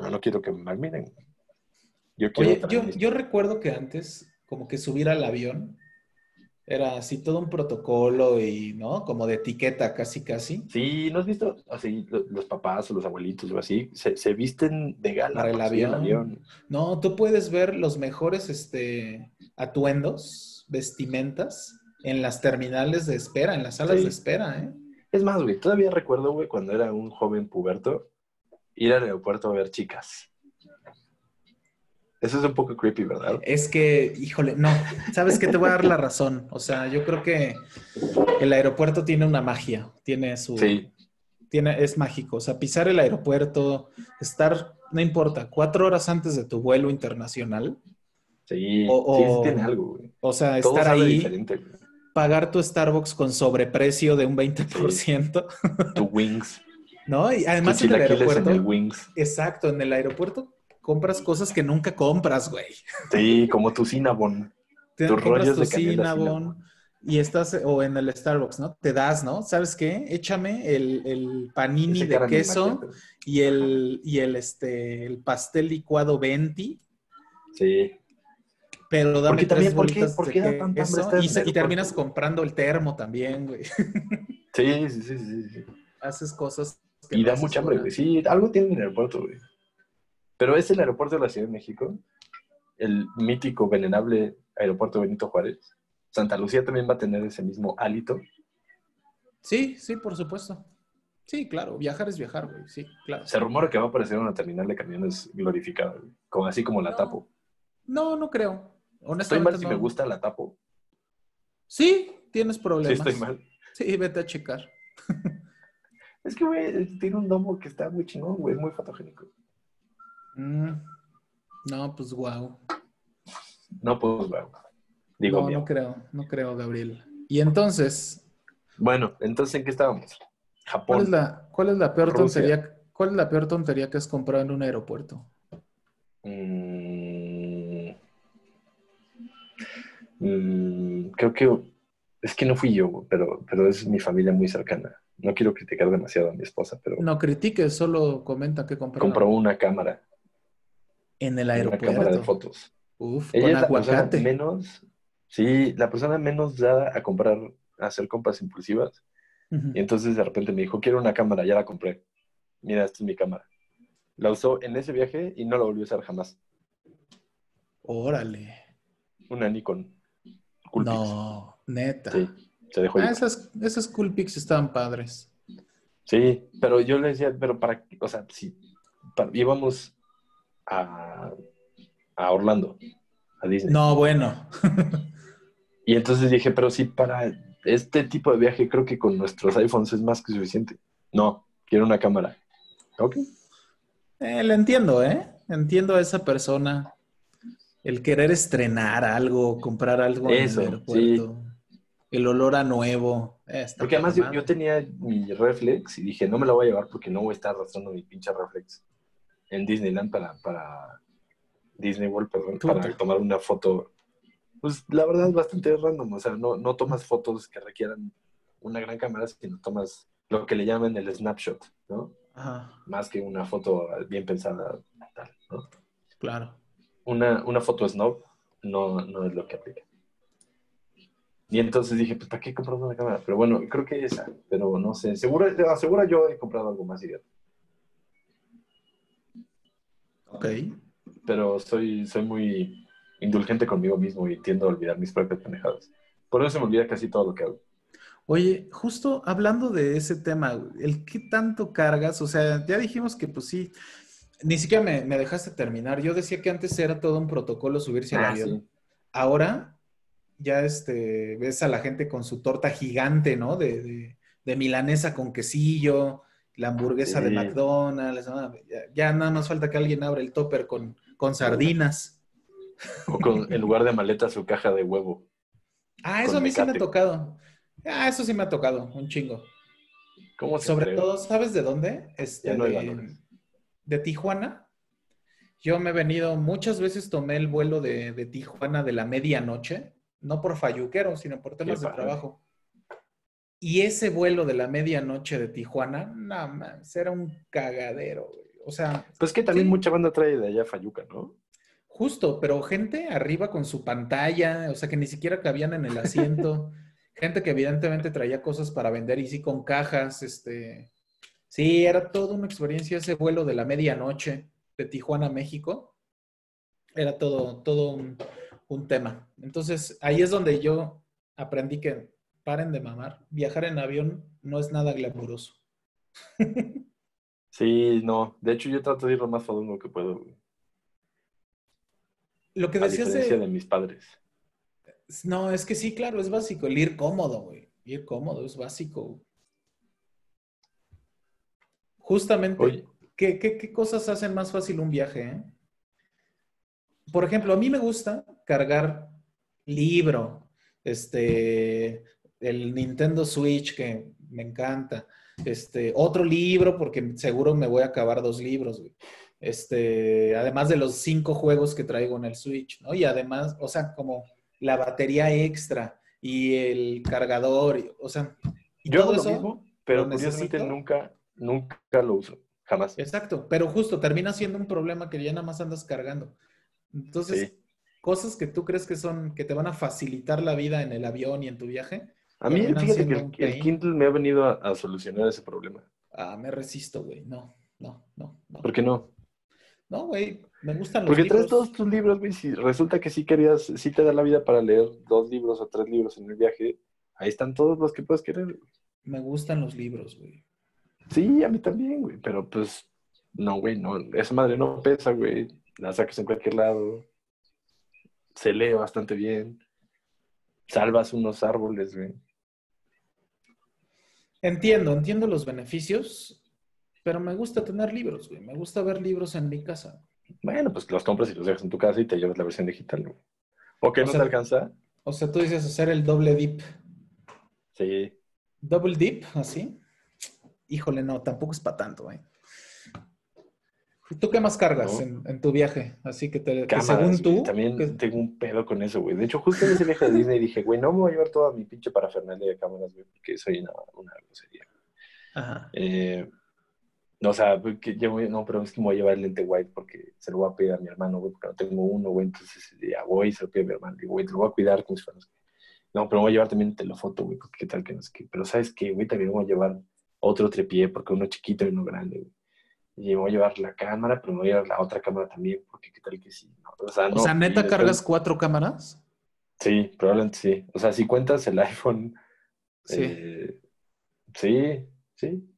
No, no quiero que me malmiren. Yo quiero Oye, yo, yo recuerdo que antes, como que subir al avión era así todo un protocolo y, ¿no? Como de etiqueta, casi, casi. Sí, ¿no has visto? Así, lo- los papás o los abuelitos o así, se, se visten de gala Para el subir al avión. No, tú puedes ver los mejores este, atuendos, vestimentas en las terminales de espera, en las salas Sí. de espera, ¿eh? Es más, güey, todavía recuerdo, güey, cuando era un joven puberto, ir al aeropuerto a ver chicas. Eso es un poco creepy, ¿verdad? Es que, híjole, no, sabes que te voy a dar la razón. O sea, yo creo que el aeropuerto tiene una magia, tiene su, Sí, tiene, es mágico. O sea, pisar el aeropuerto, estar, no importa, cuatro horas antes de tu vuelo internacional. sí, O- sí, sí tiene algo, güey. O sea, Todo estar ahí, diferente, pagar tu Starbucks con sobreprecio de un 20%, Tu wings, ¿no? Y además en el aeropuerto, en el wings. exacto, en el aeropuerto compras cosas que nunca compras, güey. Sí, como tu cinnabon. Te Tus compras rollos tu de Cinnabon y estás, o en el Starbucks, ¿no? Te das, ¿no? ¿Sabes qué? Échame el, el panini Ese de queso y el, y el, este, el pastel licuado Venti, Sí. pero dame Porque también, tres ¿por qué- bolitas por de qué da tanta hambre queso y, y terminas comprando el termo también, güey. Sí, sí, sí, sí. sí. Haces cosas. que Y no da mucha hambre, güey. Sí, algo tiene en el aeropuerto, güey. Pero es el aeropuerto de la Ciudad de México, el mítico, venenable aeropuerto Benito Juárez. Santa Lucía también va a tener ese mismo hálito. Sí, sí, por supuesto. Sí, claro, viajar es viajar, güey. Sí, claro. Se rumora que va a aparecer una terminal de camiones glorificada, güey. Como, así como la No, tapo. No, no creo. Estoy Honestamente, mal si no. me gusta la tapo. Sí, tienes Sí, problemas. estoy mal. Sí, vete a checar. Es que, güey, tiene un domo que está muy chingón, güey. Es muy fotogénico. Mm, No, pues wow. No, pues, güey. Digo, No, mío. no creo, no creo, Gabriel. Y entonces, Bueno, entonces, ¿en qué estábamos? ¿cuál Japón. es la, cuál es la peor Rusia. tontería? ¿Cuál es la peor tontería que has comprado en un aeropuerto? Mm, mm, creo que es que no fui yo, pero, pero es mi familia muy cercana. No quiero criticar demasiado a mi esposa, pero No critiques, solo comenta que compró compró una cámara, en el una cámara de aeropuerto. fotos. Uf, Ella con es la persona menos, sí, la persona menos dada a comprar, a hacer compras impulsivas. Y entonces de repente me dijo, quiero una cámara, ya la compré. Mira, esta es mi cámara. La usó en ese viaje y no la volvió a usar jamás. Órale. Una Nikon. Coolpix. No, neta. Sí, se dejó Ah, ir. esas, esas cool pics estaban padres. Sí, pero yo le decía, pero para, o sea, si para- íbamos a, a Orlando, a Disney. No, bueno. Y entonces dije, pero sí, para este tipo de viaje creo que con nuestros iPhones es más que suficiente. No, quiero una cámara. Ok. Eh, le entiendo, ¿eh? Entiendo a esa persona. El querer estrenar algo, comprar algo Eso, en el aeropuerto. El olor a nuevo. Eh, Porque además yo, yo tenía mi reflex y dije, no me la voy a llevar porque no voy a estar arrastrando mi pinche reflex en Disneyland para, para Disney World, perdón, Puta. para tomar una foto. Pues la verdad es bastante random, o sea, no, no tomas fotos que requieran una gran cámara, sino tomas lo que le llaman el snapshot, ¿no? Ajá, Más que una foto bien pensada, tal, ¿no? claro. Una, una foto snob no, no es lo que aplica. Y entonces dije, pues, ¿para qué comprar una cámara? Pero bueno, creo que esa, pero no sé. Seguro, asegura yo he comprado algo más idiota. Ok. Pero soy, soy muy indulgente conmigo mismo y tiendo a olvidar mis propias pendejadas. Por eso se me olvida casi todo lo que hago. Oye, justo hablando de ese tema, el qué tanto cargas, o sea, ya dijimos que pues sí, ni siquiera me, me dejaste terminar. Yo decía que antes era todo un protocolo subirse al Ah, avión. sí. Ahora ya este, ves a la gente con su torta gigante, ¿no? De, de- de milanesa con quesillo, la hamburguesa de. McDonald's, ¿no? ya, ya nada más falta que alguien abra el topper con, con sardinas. O con, en lugar de maleta, su caja de huevo. Ah, eso a mí sí me ha tocado. Ah, eso sí me ha tocado, un chingo. ¿Cómo se Sobre todo, ¿sabes de dónde? Este, no de, Tijuana. Yo me he venido, muchas veces tomé el vuelo de, de Tijuana de la medianoche, no por falluquero, sino por temas de trabajo. Y ese vuelo de la medianoche de Tijuana, no mames, era un cagadero, güey. O sea, Pues que también Sí. mucha banda trae de allá Fayuca, ¿no? justo, pero gente arriba con su pantalla, o sea, que ni siquiera cabían en el asiento. gente que evidentemente traía cosas para vender y sí con cajas, este. Sí, era toda una experiencia ese vuelo de la medianoche de Tijuana a México. Era todo, todo un, un tema. Entonces, ahí es donde yo aprendí que paren de mamar. Viajar en avión no es nada glamuroso. Sí, no. De hecho, yo trato de ir lo más fadongo que puedo, güey. Lo que decías de... de mis padres. No, es que sí, claro, es básico. El ir cómodo, güey. Ir cómodo es básico. Justamente, Oye, ¿qué, qué, qué cosas hacen más fácil un viaje? eh? Por ejemplo, a mí me gusta cargar libro, este, el Nintendo Switch que me encanta, este, otro libro porque seguro me voy a acabar dos libros, güey. Este, además de los cinco juegos que traigo en el Switch, ¿no? Y además, o sea, como la batería extra y el cargador, y- o sea, y yo hago lo eso. mismo, pero lo curiosamente nunca, nunca lo uso. Jamás. Exacto, pero justo termina siendo un problema que ya nada más andas cargando. Entonces, Sí. cosas que tú crees que son, que te van a facilitar la vida en el avión y en tu viaje, A mí, fíjate que el. Kindle me ha venido a, a solucionar ese problema. Ah, me resisto, güey. No, no, no, no. ¿Por qué no? No, güey. Me gustan los Porque traes libros. todos tus libros, güey. Si resulta que sí querías, sí te da la vida para leer dos libros o tres libros en el viaje, ahí están todos los que puedes querer. Me gustan los libros, güey. Sí, a mí también, güey. Pero pues, no, güey, no. Esa madre no pesa, güey. La sacas en cualquier lado. Se lee bastante bien. Salvas unos árboles, güey. Entiendo, entiendo los beneficios, pero me gusta tener libros, güey. Me gusta ver libros en mi casa. Bueno, pues los compras y los dejas en tu casa y te llevas la versión digital, güey. ¿O que O no sea- te alcanza? O sea, tú dices hacer el doble dip. Sí. Double dip, así. Híjole, no, tampoco es para tanto, güey. ¿Tú qué más cargas No. en, en tu viaje? Así que, te, que Cámaras, según güey. tú, También que- tengo un pedo con eso, güey. De hecho, justo en ese viaje de Disney dije, güey, no me voy a llevar toda mi pinche parafernalia de cámaras, güey, porque soy una, una grosería. Ajá. Eh, o sea, que voy- no, pero es que me voy a llevar el lente white porque se lo voy a pedir a mi hermano, güey, porque no tengo uno, güey. Entonces ya voy y se lo pido a mi hermano. Digo, güey, te lo voy a cuidar como si fuera. no. No, pero me voy a llevar también el telefoto, güey, porque qué tal que no sé qué. Pero ¿sabes qué, güey? También me voy a llevar otro trepié porque uno chiquito y uno grande, güey. Y me voy a llevar la cámara, pero me voy a llevar la otra cámara también, porque qué tal que sí. No, o sea, o ¿neta cargas cuatro cámaras? Sí, probablemente sí. O sea, si cuentas el iPhone. Sí. eh, sí, sí.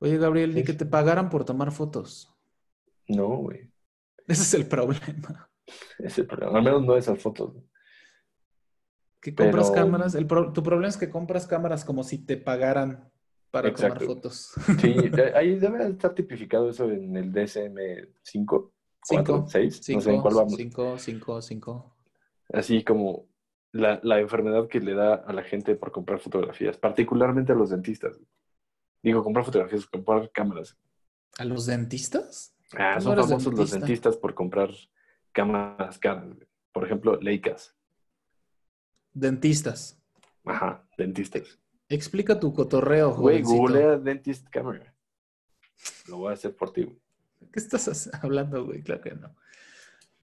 Oye, Gabriel, ni Sí, que te pagaran por tomar fotos. No, güey. Ese es el problema. Ese problema. Al menos no esas fotos. Que compras Pero- cámaras. El pro- tu problema es que compras cámaras como si te pagaran para Exacto. tomar fotos. Sí, ahí debe estar tipificado eso en el DSM-5, 4, 6, no sé en cuál vamos. Cinco, cinco, cinco. Así como la, la enfermedad que le da a la gente por comprar fotografías, particularmente a los dentistas. Digo, comprar fotografías, comprar cámaras. ¿A los dentistas? Ah, ¿Cómo son famosos los dentista? dentistas por comprar cámaras caras. Por ejemplo, Leicas. Dentistas. Ajá, dentistas. Explica tu cotorreo, Güey, jovencito. googlea dentist camera. Lo voy a hacer por ti. güey. ¿Qué estás hablando, güey? Claro que no.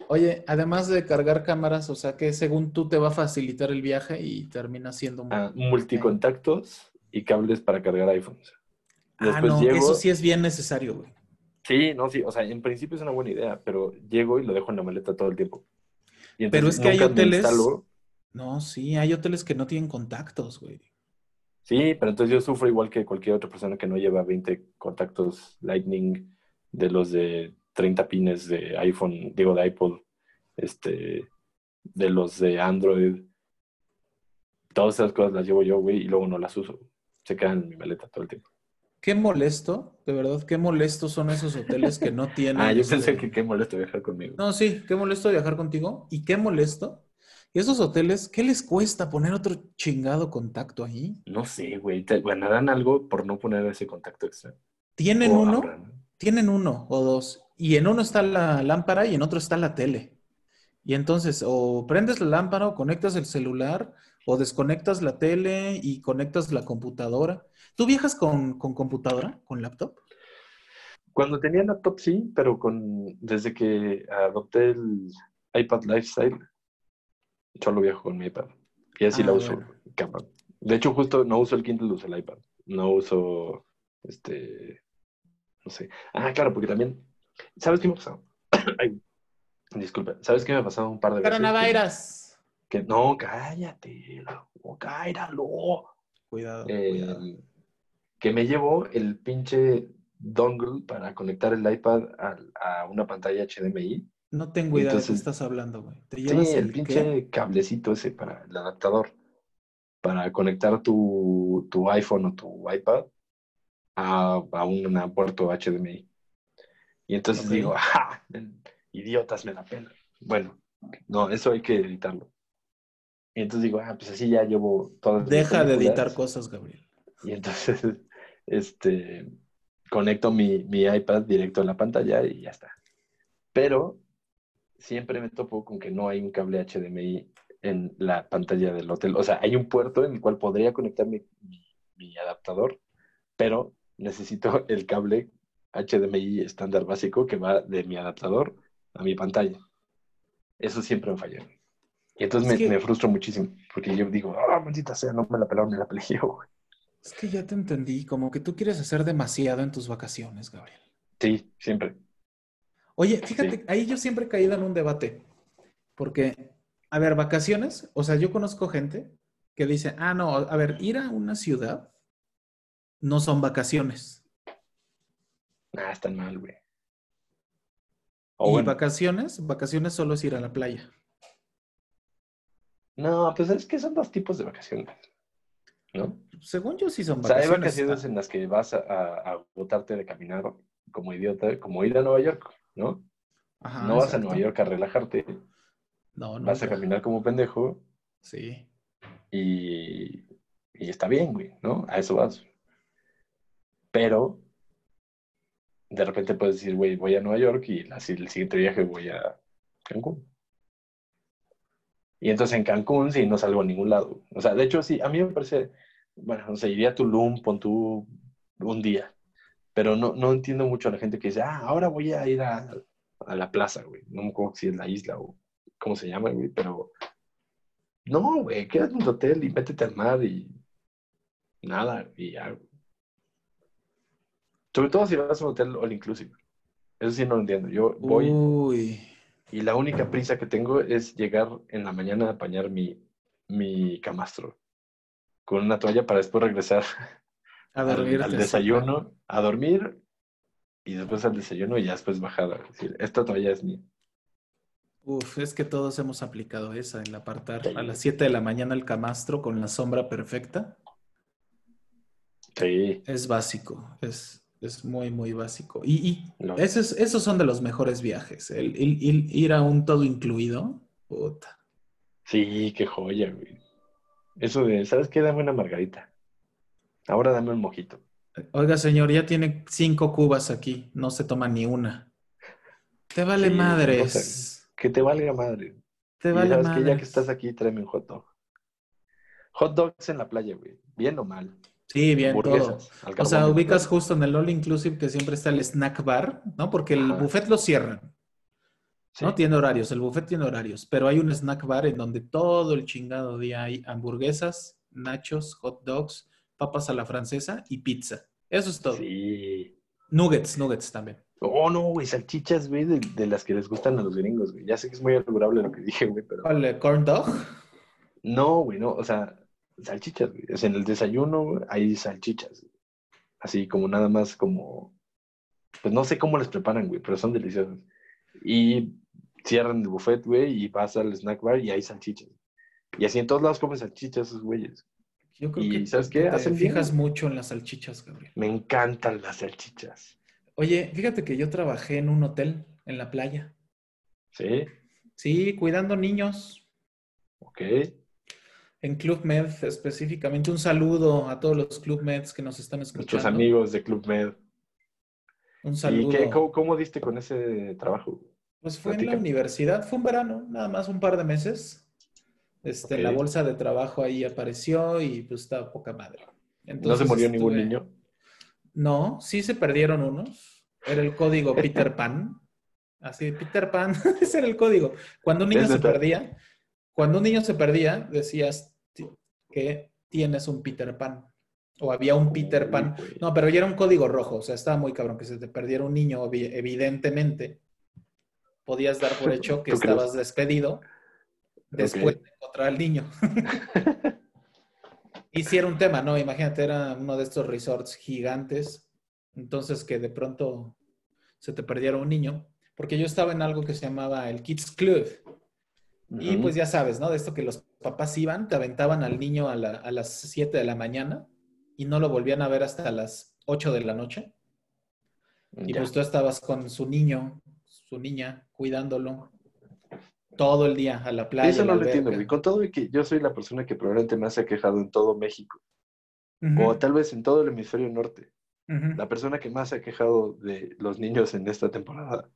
Oye, además de cargar cámaras, o sea que según tú te va a facilitar el viaje y termina siendo un... Ah, multicontactos y cables para cargar iPhones. Ah, no, llego. eso sí es bien necesario, güey. Sí, no, sí. O sea, en principio es una buena idea, pero llego y lo dejo en la maleta todo el tiempo. Y Pero es que hay hoteles-. No, sí, hay hoteles que no tienen contactos, güey. Sí, pero entonces yo sufro igual que cualquier otra persona que no lleva 20 contactos Lightning de los de 30 pines de iPhone, digo de iPod, este, de los de Android. Todas esas cosas las llevo yo, güey, y luego no las uso. Se quedan en mi maleta todo el tiempo. Qué molesto, de verdad, qué molestos son esos hoteles que no tienen... Ah, yo pensé que qué molesto viajar conmigo. No, sí, qué molesto viajar contigo y qué molesto. Y esos hoteles, ¿qué les cuesta poner otro chingado contacto ahí? No sé, güey. Te ganarán algo por no poner ese contacto extra. Tienen O uno, ahorran. tienen uno o dos. Y en uno está la lámpara y en otro está la tele. Y entonces, o prendes la lámpara o conectas el celular o desconectas la tele y conectas la computadora. ¿Tú viajas con, con computadora, con laptop? Cuando tenía laptop sí, pero con desde que adopté el iPad Lifestyle, solo viajo con mi iPad. Y así Ah, la uso. bueno. De hecho, justo no uso el Kindle, uso el iPad. No uso este. No sé. Ah, claro, porque también. ¿Sabes qué me ha pasado? Ay, disculpa. ¿Sabes qué me ha pasado un par de veces? Coronavirus. Que, que- no, cállate. Cállalo. Cuidado, Eh, cuidado. que me llevo el pinche dongle para conectar el iPad a, una pantalla HDMI. No tengo idea de qué entonces- estás hablando, güey. ¿Te Sí, el qué? pinche cablecito ese para el adaptador, para conectar tu, tu iPhone o tu iPad a, a un puerto HDMI. Y entonces digo, ¡ajá! Idiotas me la pena. Bueno, no, eso hay que editarlo. Y entonces digo, ah, pues así ya llevo todas Deja de editar cosas, Gabriel. Y entonces, este, conecto mi, mi iPad directo a la pantalla y ya está. Pero siempre me topo con que no hay un cable HDMI en la pantalla del hotel. O sea, hay un puerto en el cual podría conectar mi, mi- mi adaptador, pero necesito el cable HDMI estándar básico que va de mi adaptador a mi pantalla. Eso siempre me falla. Y entonces Es me, que- me frustro muchísimo, porque yo digo, ah, maldita sea, no me la pelaron, me la peleé yo, güey. Es que ya te entendí, como que tú quieres hacer demasiado en tus vacaciones, Gabriel. Sí, siempre. Oye, fíjate, Sí. ahí yo siempre he caído en un debate, porque, a ver, vacaciones, o sea, yo conozco gente que dice, ah, no, a ver, ir a una ciudad no son vacaciones. Ah, están mal, güey. y bueno, vacaciones, vacaciones solo es ir a la playa. no, pues es que son dos tipos de vacaciones, ¿no? Según yo sí son O sea, hay vacaciones. vacaciones en las que vas a, a, a botarte de caminar como idiota, como ir a Nueva York, ¿no? Ajá, no vas a. Nueva York a relajarte, No, no. vas a caminar como pendejo Sí. y, y está bien, güey, ¿no? A eso vas. Pero de repente puedes decir, güey, voy a Nueva York y el siguiente viaje voy a Cancún. Y entonces en Cancún sí no salgo a ningún lado. O sea, de hecho sí, a mí me parece, bueno, no sé, iría a Tulum, pon tú un día. Pero no, no entiendo mucho a la gente que dice, ah, ahora voy a ir a, a la plaza, güey. No me acuerdo si es la isla o cómo se llama, güey, pero no, güey, quédate en tu hotel y métete al mar y nada, y ya. Sobre todo si vas a un hotel all inclusive. Eso sí no lo entiendo. Yo voy Uy. y la única prisa que tengo es llegar en la mañana a apañar mi, mi camastro con una toalla para después regresar A al, dormirte. al desayuno, a dormir y después al desayuno y ya después bajar a decir, esta toalla es mía. Uf, es que todos hemos aplicado esa, el apartar a las 7 de la mañana el camastro con la sombra perfecta. Sí, Es básico, es, es muy, muy básico. Y, y No. ese es- esos son de los mejores viajes. El, el- el ir a un todo incluido, puta. sí, qué joya, güey. Eso de, ¿sabes qué? Dame una margarita. Ahora dame un mojito. Oiga, señor, ya tiene cinco cubas aquí, no se toma ni una. Te vale Sí, madres. Que te valga madre. Te Y vale que ya que estás aquí, tráeme un hot dog. Hot dogs en la playa, güey. Bien o mal. Sí, bien, todo. O sea, ubicas justo en el All Inclusive que siempre está el snack bar, ¿no? Porque el Ajá. buffet lo cierran, Sí. ¿no? Tiene horarios, el buffet tiene horarios, pero hay un snack bar en donde todo el chingado día hay hamburguesas, nachos, hot dogs, papas a la francesa y pizza. Eso es todo. Sí. Nuggets, nuggets también. Oh, no, güey, salchichas, güey, de, de las que les gustan a los gringos, güey. Ya sé que es muy alugable lo que dije, güey, pero... ¿Cuál, eh, corn dog? No, güey, no, o sea, salchichas, güey. O sea, en el desayuno güey, hay salchichas. güey. Así como nada más como... Pues no sé cómo les preparan, güey, pero son deliciosas. Y cierran el buffet, güey, y vas al snack bar y hay salchichas. Y así en todos lados comen salchichas esos güeyes. Yo creo ¿Y que, sabes qué? te Hacen bien. fijas mucho en las salchichas, Gabriel. Me encantan las salchichas. Oye, fíjate que yo trabajé en un hotel en la playa. ¿Sí? Sí, cuidando niños. Ok. En Club Med específicamente. Un saludo a todos los Club Meds que nos están escuchando. Nuestros amigos de Club Med. Un ¿Y saludo. qué, cómo, cómo diste con ese trabajo? Pues fue en la universidad, fue un verano, nada más un par de meses. Este. La bolsa de trabajo ahí apareció y pues estaba poca madre. ¿No se Entonces murió ningún niño? No, sí se perdieron unos. Era el código Peter Pan. Así, Peter Pan, ese era el código. Cuando un niño se perdía, cuando un niño se perdía, decías que tienes un Peter Pan. O había un Peter Pan. No, pero ya era un código rojo, o sea, estaba muy cabrón que se te perdiera un niño, evidentemente. Podías dar por hecho que estabas despedido después de encontrar al niño. y si era un tema, ¿no? Imagínate, era uno de estos resorts gigantes, entonces que de pronto se te perdiera un niño, porque yo estaba en algo que se llamaba el Kids Club. Y pues ya sabes, ¿no? De esto que los papás iban, te aventaban al niño a, la- a las 7 de la mañana y no lo volvían a ver hasta las 8 de la noche. Y Ya. pues tú estabas con su niño, su niña, cuidándolo todo el día a la playa. Eso no lo entiendo, güey. Con todo y que yo soy la persona que probablemente más se ha quejado en todo México, o tal vez en todo el hemisferio norte. La persona que más se ha quejado de los niños en esta temporada.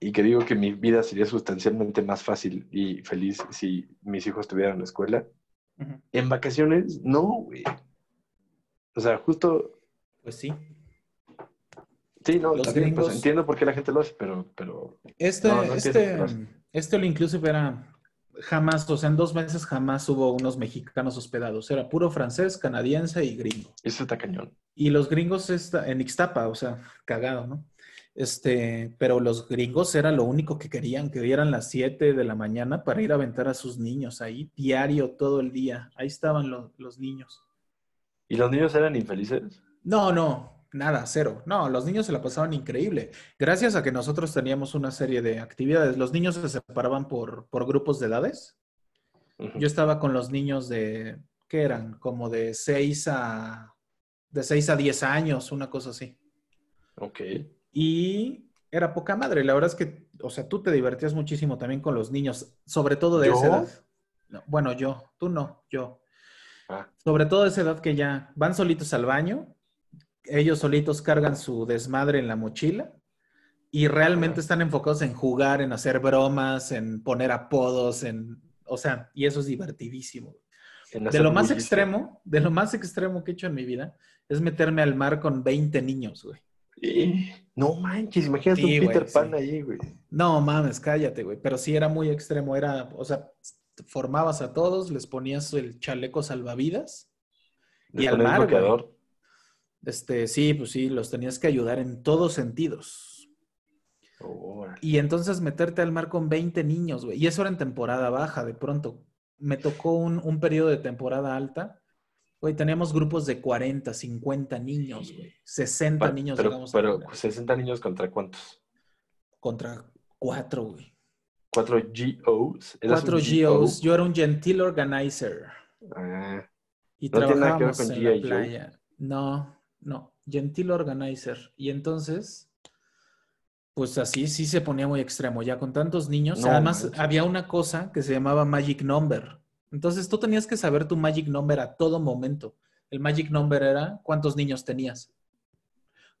Y que digo que mi vida sería sustancialmente más fácil y feliz si mis hijos estuvieran en la escuela. En vacaciones, no, güey. O sea, justo, Pues sí. sí, no, Los también, pues, entiendo por qué la gente lo hace, pero, pero Este, No, no entiendo, este, este All Inclusive era jamás, o sea, en dos meses jamás hubo unos mexicanos hospedados. Era puro francés, canadiense y gringo. Eso está cañón. Y los gringos está, en Ixtapa, o sea, cagado, ¿no? Este, pero los gringos era lo único que querían, que dieran las 7 de la mañana para ir a aventar a sus niños ahí, diario, todo el día. Ahí estaban lo- los niños. ¿Y los niños eran infelices? No, no, nada, cero. No, los niños se la pasaban increíble. Gracias a que nosotros teníamos una serie de actividades. Los niños se separaban por, por grupos de edades. Yo estaba con los niños de, ¿qué eran? Como de 6 a, de 6 a 10 años, una cosa así. Ok. Y era poca madre. La verdad es que, o sea, tú te divertías muchísimo también con los niños, sobre todo de esa edad. No, bueno, yo, tú no, yo. Ah, Sobre todo de esa edad que ya van solitos al baño, ellos solitos cargan su desmadre en la mochila y realmente están enfocados en jugar, en hacer bromas, en poner apodos, en, o sea, y eso es divertidísimo. De lo más extremo, de lo más extremo que he hecho en mi vida es meterme al mar con 20 niños, güey. Eh, No manches, imagínate Sí, un güey, Peter Pan sí. ahí, güey. No mames, cállate, güey. Pero sí era muy extremo. Era, o sea, formabas a todos, les ponías el chaleco salvavidas. Y al mar, güey. Este, sí, pues sí, los tenías que ayudar en todos sentidos. Órale. Y entonces meterte al mar con 20 niños, güey. Y eso era en temporada baja, de pronto. Me tocó un, un periodo de temporada alta. Güey, teníamos grupos de 40, 50 niños, güey. 60 Pa- niños pero, pero tener. 60 niños contra cuántos? Contra cuatro, güey. ¿Cuatro GOs? ¿Eras Cuatro GOs. GO? Yo era un gentil organizer. Ah, Y No tiene nada que ver trabajábamos con en la playa. No, no. Gentil organizer. Y entonces, pues así sí se ponía muy extremo. Ya con tantos niños. No Además, había una cosa que se llamaba Magic Number. Entonces tú tenías que saber tu Magic Number a todo momento. El Magic Number era cuántos niños tenías.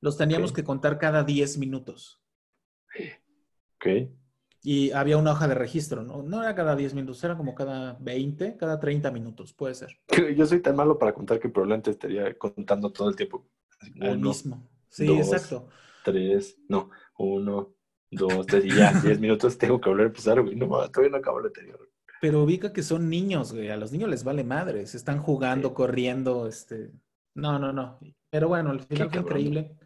Los teníamos que contar cada 10 minutos. ok. Y había una hoja de registro, ¿no? No era cada 10 minutos, era como cada 20, cada 30 minutos, puede ser. Yo soy tan malo para contar que probablemente estaría contando todo el tiempo. Uno, mismo. Sí, dos. exacto. tres, no, uno, dos, tres, y ya, diez minutos tengo que volver a empezar, güey. No, todavía no acabo el anterior. Pero ubica que son niños, güey. A los niños les vale madre. Se están jugando, Sí. corriendo, este. No, no, no. Pero bueno, al final fue cabrón. increíble.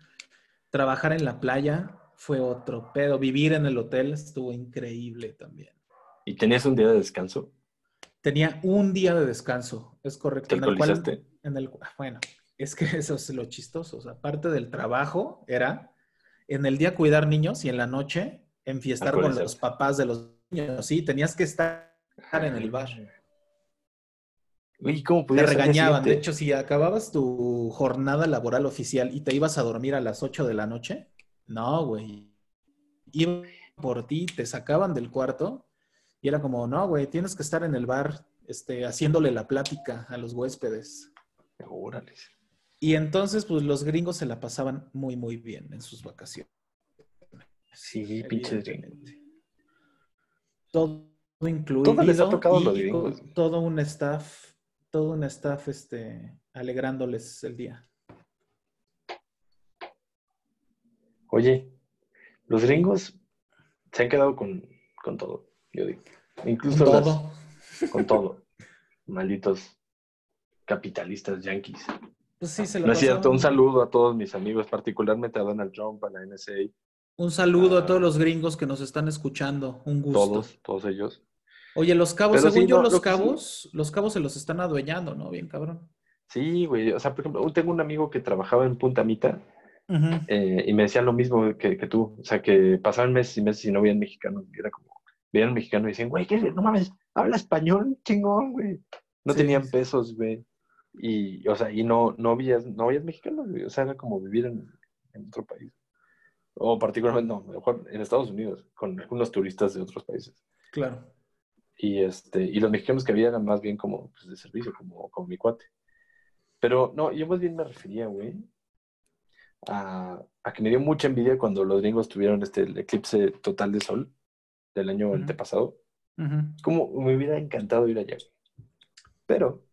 Trabajar en la playa fue otro pedo. Vivir en el hotel estuvo increíble también. ¿Y tenías un día de descanso? Tenía un día de descanso, es correcto. ¿Te en el cual- en el, bueno, es que eso es lo chistoso. O sea, parte del trabajo era en el día cuidar niños y en la noche enfiestar con los papás de los niños. Sí, tenías que estar en el bar. Uy, ¿cómo Te regañaban. De hecho, si acababas tu jornada laboral oficial y te ibas a dormir a las 8 de la noche, no, güey. Iban por ti, te sacaban del cuarto y era como, no, güey, tienes que estar en el bar este, haciéndole la plática a los huéspedes. Órale. Y entonces, pues los gringos se la pasaban muy, muy bien en sus vacaciones. Sí, pinches evidentemente. Todo incluido. Todo les ha tocado y los gringos. Todo un staff, todo un staff este, alegrándoles el día. Oye, los gringos se han quedado con, con todo, yo digo. Incluso las- todo. con todo. Malditos capitalistas yanquis. Pues sí, se la No es cierto, un saludo a todos mis amigos, particularmente a Donald Trump, a la NSA, Un saludo Ah. a todos los gringos que nos están escuchando. Un gusto. todos, todos ellos. Oye, los cabos, Pero según sí, yo, no, los lo sí- cabos, los cabos se los están adueñando, ¿no? Bien cabrón. Sí, güey. O sea, por ejemplo, tengo un amigo que trabajaba en Punta Mita Ujú. eh, y me decía lo mismo que, que tú. O sea, que pasaban meses y meses y no veían mexicanos. Y era como, veían mexicano y decían, güey, ¿qué? No mames, habla español, chingón, güey. No Sí, tenían sí. pesos, güey. Y, o sea, y no, no veías, no veías mexicanos, güey. O sea, era como vivir en, en otro país. O particularmente, no, mejor en Estados Unidos, con algunos turistas de otros países. Claro. Y, este, y los mexicanos que había eran más bien como pues, de servicio, como, como mi cuate. Pero no, yo más bien me refería, güey, a, a que me dio mucha envidia cuando los gringos tuvieron este el eclipse total de sol del año Ujú. antepasado. Ujú. Como me hubiera encantado ir allá. Pero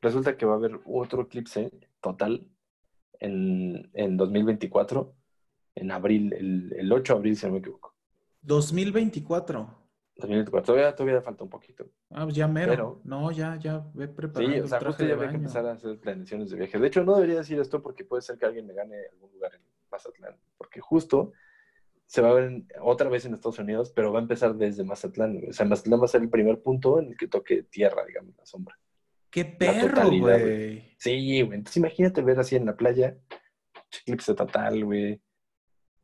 resulta que va a haber otro eclipse total en, en 2024, en abril, el, el 8 de abril, si no me equivoco. 2024. 2024. Todavía, todavía falta un poquito. Ah, pues ya mero. Pero- no, ya, ya ve preparando Sí, o el sea, traje justo ya que baño. empezar a hacer planeaciones de viaje. De hecho, no debería decir esto porque puede ser que alguien me gane algún lugar en Mazatlán. Porque justo se va a ver en- otra vez en Estados Unidos, pero va a empezar desde Mazatlán. O sea, Mazatlán va a ser el primer punto en el que toque tierra, digamos, la sombra. ¡Qué perro, güey! Sí, güey. Entonces imagínate ver así en la playa, eclipse total, güey.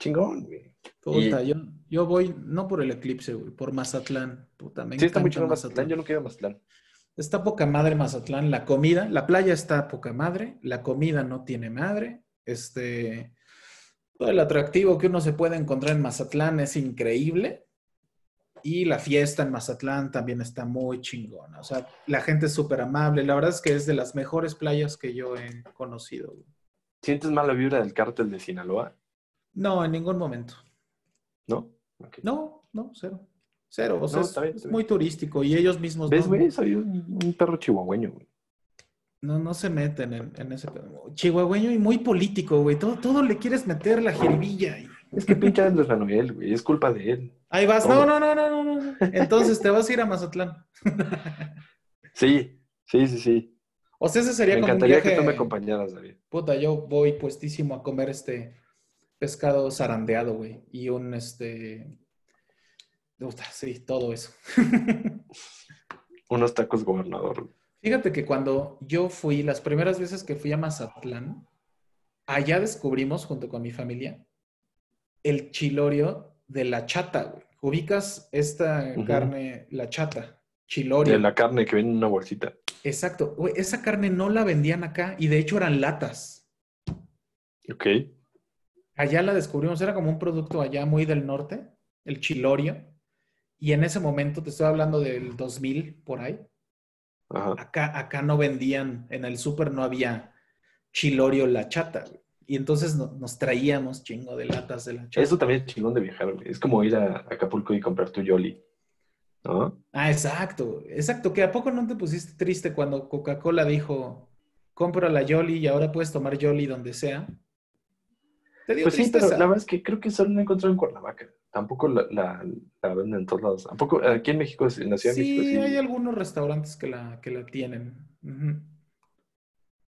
Chingón, güey. Puta, Y- yo, yo voy, no por el eclipse, güey, por Mazatlán. Puta, me Sí, está encanta chingón Mazatlán. Yo no quiero Mazatlán. Está poca madre Mazatlán, la comida, la playa está poca madre, la comida no tiene madre, este, todo el atractivo que uno se puede encontrar en Mazatlán es increíble y la fiesta en Mazatlán también está muy chingona, o sea, la gente es súper amable, la verdad es que es de las mejores playas que yo he conocido. güey. ¿Sientes mala vibra del cártel de Sinaloa? No, en ningún momento. ¿No? No, no, cero. Cero, o sea, es, está bien, es está muy turístico y ellos mismos ¿Ves, no, güey? Soy un, un perro chihuahueño, güey. No, no se meten en, en ese. Chihuahueño y muy político, güey. Todo, todo le quieres meter la jiribilla. y- Es que pinche Andrés Manuel, güey. Es culpa de él. Ahí vas. No, no, no, no, no, no. Entonces te vas a ir a Mazatlán. Sí, sí, sí, sí. O sea, ese sería Me como un encantaría viaje. que tú me acompañaras, David. Puta, yo voy puestísimo a comer este pescado zarandeado, güey. Y un este. Sí, todo eso. Unos tacos gobernador. güey. Fíjate que cuando yo fui, las primeras veces que fui a Mazatlán, allá descubrimos, junto con mi familia, el chilorio de la chata, güey. Ubicas esta carne, la chata, chilorio. De la carne que viene en una bolsita. Exacto. Güey, esa carne no la vendían acá y de hecho eran latas. Ok. Allá la descubrimos, era como un producto allá muy del norte, el chilorio. Y en ese momento, te estoy hablando del 2000 por ahí, Ajá. acá, acá no vendían, en el súper no había chilorio la chata. güey. Y entonces no- nos traíamos chingo de latas de la chata. Eso también es chingón de viajar, güey. Es como ir a Acapulco y comprar tu Yoli. ¿No? Ah, exacto, exacto. Que a poco no te pusiste triste cuando Coca-Cola dijo, compra la Yoli y ahora puedes tomar Yoli donde sea. Te Pues sí, pero la verdad es que creo que solo la he encontrado en Cuernavaca. Tampoco la, la, la venden en todos lados. Tampoco aquí en México, en la Ciudad de Sí, México, sí. hay algunos restaurantes que la, que la tienen.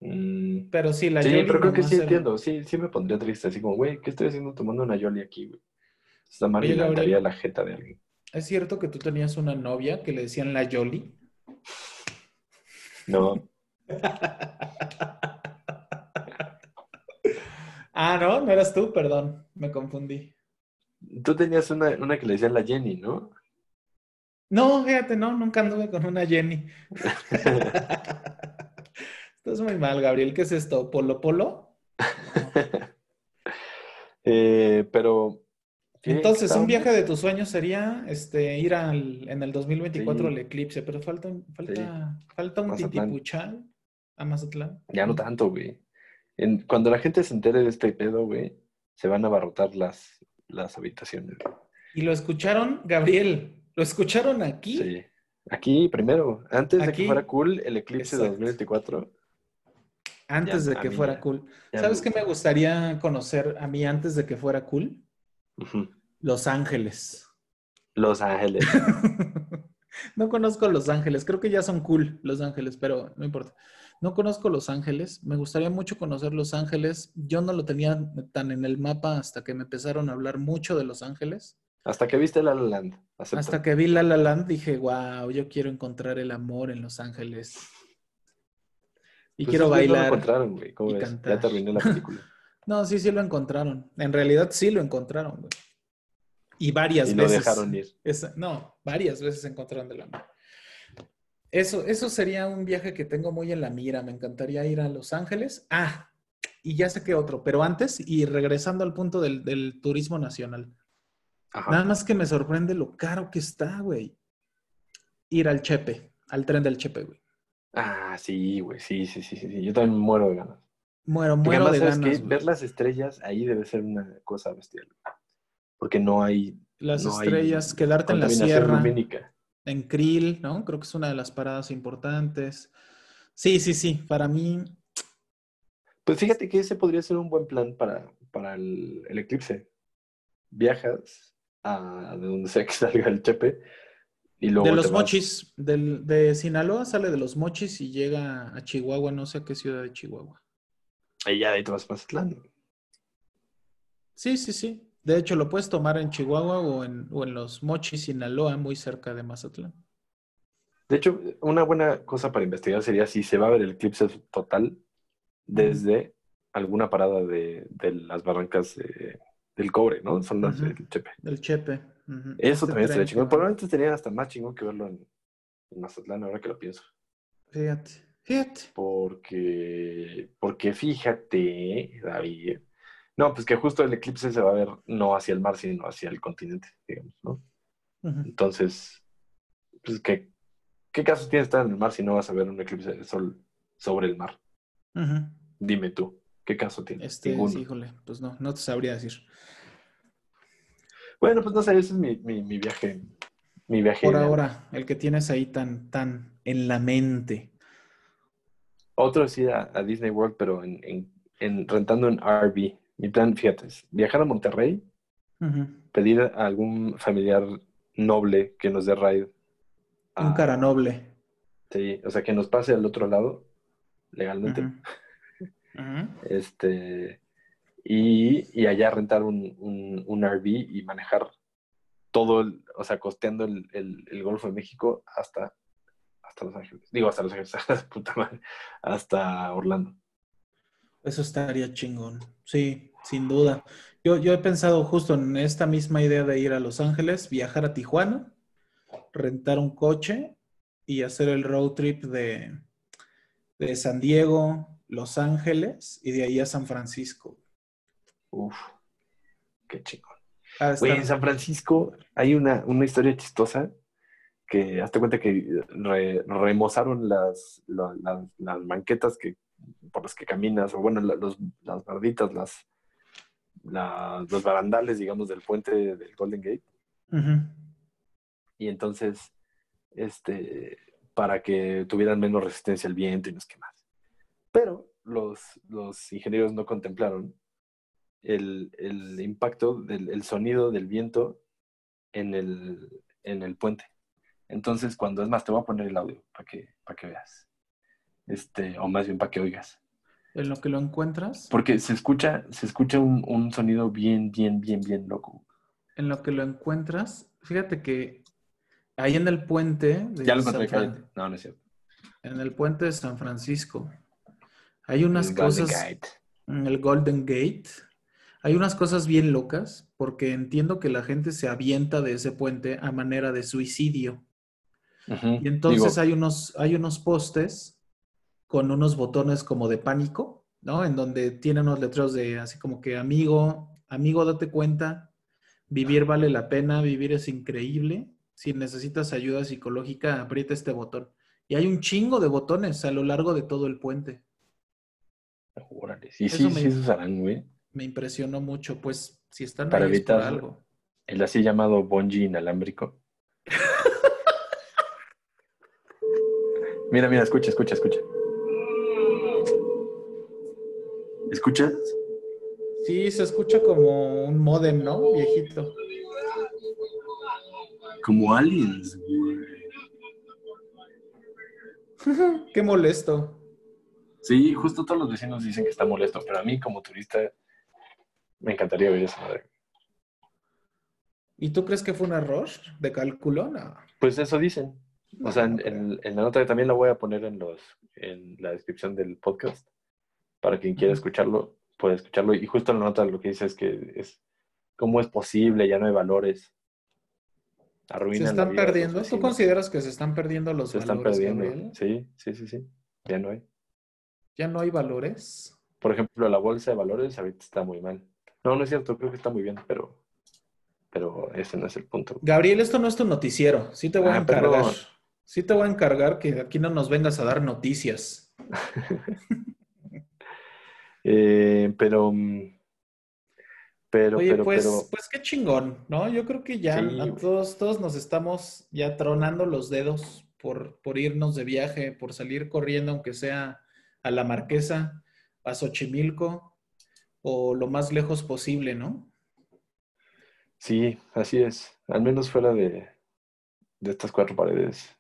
Mm, Pero sí, la sí, Yoli pero creo que sí era- entiendo. Sí, sí me pondría triste. Así como, güey, ¿qué estoy haciendo tomando una Yoli aquí, güey? Esta Oye, le levantaría la jeta de alguien. ¿Es cierto que tú tenías una novia que le decían la Yoli? No, Ah, no, no eras tú, perdón, me confundí. tú tenías una, una que le decían la Jenny, ¿no? No, fíjate, no, nunca anduve con una Jenny. Estás muy mal, Gabriel. ¿Qué es esto? ¿Polo Polo? Eh, pero. Entonces, un viaje de tus sueños sería este, ir al, en el 2024 Sí. al eclipse, pero falta, falta, Sí. falta un Mazatlán. titipuchal a Mazatlán. Ya no tanto, güey. En- cuando la gente se entere de este pedo, güey, se van a abarrotar las, las habitaciones. güey. Y lo escucharon, Gabriel, lo escucharon aquí. Sí. Aquí primero, antes de que fuera cool el eclipse de Exacto. 2024. Antes Ya, de que mí fuera ya. cool. ya ¿Sabes me qué me gustaría conocer a mí antes de que fuera cool? Los Ángeles. Los Ángeles. No conozco Los Ángeles, creo que ya son cool Los Ángeles, pero no importa. No conozco Los Ángeles, me gustaría mucho conocer Los Ángeles. Yo no lo tenía tan en el mapa hasta que me empezaron a hablar mucho de Los Ángeles. Hasta que viste La La Land. acepto. Hasta que vi La La Land dije, wow, yo quiero encontrar el amor en Los Ángeles. Y Pues quiero güeyes No lo bailar. encontraron, güey. ¿Cómo y ves? cantar. Ya terminé la película. No, sí, sí lo encontraron. En realidad sí lo encontraron, güey. Y varias y lo veces. dejaron ir. No, varias veces encontraron del amor. Eso, eso sería un viaje que tengo muy en la mira. Me encantaría ir a Los Ángeles. Ah, y ya sé qué otro, pero antes y regresando al punto del, del turismo nacional. Ajá. Nada más que me sorprende lo caro que está, güey. Ir al Chepe, al tren del Chepe, güey. Ah, sí, güey. Sí, sí, sí, sí. Yo también muero de ganas. Muero, muero además, de ¿sabes ganas. güey. Ver las estrellas ahí debe ser una cosa bestial. Porque no hay Las no hay estrellas, quedarte en la sierra. lumínica. En Krill, ¿no? Creo que es una de las paradas importantes. Sí, sí, sí, para mí, Pues fíjate que ese podría ser un buen plan para, para el, el eclipse. Viajas a de donde sea que salga el chepe, Y luego de los mochis, del, de Sinaloa sale de los mochis y llega a Chihuahua, no sé a qué ciudad de Chihuahua. Y ya de ahí te vas a Mazatlán. Sí, sí, sí. De hecho, lo puedes tomar en Chihuahua o en, o en los mochis, Sinaloa, muy cerca de Mazatlán. De hecho, una buena cosa para investigar sería si se va a ver el eclipse total desde alguna parada de, de las barrancas de- del cobre, ¿no? Son las del Chepe. Del Chepe. Eso Este también estaría tren chingón. Probablemente estaría hasta más chingón que verlo en, en Mazatlán, ahora que lo pienso. Fíjate, fíjate. Porque, porque fíjate, David. No, pues que justo el eclipse se va a ver no hacia el mar, sino hacia el continente, digamos, ¿no? Entonces, pues que, ¿qué caso tiene estar en el mar si no vas a ver un eclipse de sol sobre el mar? Dime tú, ¿qué caso tiene? Este, sí, híjole, pues no, no te sabría decir. Bueno, pues no sé, ese es mi, mi, mi viaje. Mi viaje. Por ahora, el que tienes ahí tan, tan en la mente. Otro es ir a, a Disney World, pero en, en- en- rentando un RV. Mi plan, fíjate, es viajar a Monterrey, pedir a algún familiar noble que nos dé ride. Un cara noble. Sí, o sea, que nos pase al otro lado legalmente. Este, y, y allá rentar un, un, un RV y manejar todo, el, o sea, costeando el, el- el Golfo de México hasta, hasta Los Ángeles. Digo, hasta Los Ángeles, puta madre, hasta Orlando. Eso estaría chingón. Sí, sin duda. Yo, yo he pensado justo en esta misma idea de ir a Los Ángeles, viajar a Tijuana, rentar un coche y hacer el road trip de, de San Diego, Los Ángeles y de ahí a San Francisco. Uf, qué chingón. Güey, estar- en San Francisco hay una, una historia chistosa que hazte cuenta que re- remozaron las, la- las, las banquetas que, por las que caminas, o bueno, la- los, las barditas, las, la- los barandales, digamos, del puente del Golden Gate. Y entonces, este, para que tuvieran menos resistencia al viento y no más. Pero los, los ingenieros no contemplaron el, el impacto del el sonido del viento en el, en el puente. Entonces, cuando es más, te voy a poner el audio para que, para que veas. Este, o más bien para que oigas. En lo que lo encuentras, Porque se escucha, se escucha un, un sonido bien, bien, bien, bien loco. en lo que lo encuentras, fíjate que ahí en el puente de Ya lo encontré, Fran-. No, no es cierto. en el puente de San Francisco, hay unas El Golden cosas. Gate. en el Golden Gate. Hay unas cosas bien locas porque entiendo que la gente se avienta de ese puente a manera de suicidio. Y entonces Digo, hay, unos, hay unos postes con unos botones como de pánico, ¿no? En donde tienen unos letreros de así como que amigo, amigo, date cuenta, vivir vale la pena, vivir es increíble. Si necesitas ayuda psicológica, aprieta este botón. Y hay un chingo de botones a lo largo de todo el puente. Órale, sí, Eso sí, me- sí, esos harán, güey. Me impresionó mucho, pues si están Para ahí es por evitar- algo. El así llamado bungee inalámbrico. mira, mira, escucha, escucha, escucha. ¿Escuchas? Sí, se escucha como un modem, ¿no? Viejito. Como aliens, güey. Qué molesto. Sí, justo todos los vecinos dicen que está molesto, pero a mí como turista me encantaría ver esa madre. ¿Y tú crees que fue un error de cálculo? No. Pues eso dicen. O sea, en, la nota que también la voy a poner en los en la descripción del podcast para quien quiera escucharlo, puede escucharlo. Y justo en la nota lo que dice es que es cómo es posible, ya no hay valores. Se Arruinan la están vida perdiendo. ¿Tú consideras que se están perdiendo los Se están valores, perdiendo. Gabriel? Sí, sí, sí, sí. Ya no hay. Ya no hay valores. Por ejemplo, la bolsa de valores ahorita está muy mal. No, no es cierto, creo que está muy bien, pero pero ese no es el punto. Gabriel, esto no es tu noticiero. Sí te voy a Ah, encargar. perdón. Sí te voy a encargar que aquí no nos vengas a dar noticias. Eh, pero mm, pero Oye, pero pues, pero pues qué chingón, ¿no? Yo creo que ya Sí, a güey. todos, todos nos estamos ya tronando los dedos por, por irnos de viaje, por salir corriendo, aunque sea a la Marquesa, a Xochimilco o lo más lejos posible, ¿no? Sí, así es. Al menos fuera de, de estas cuatro paredes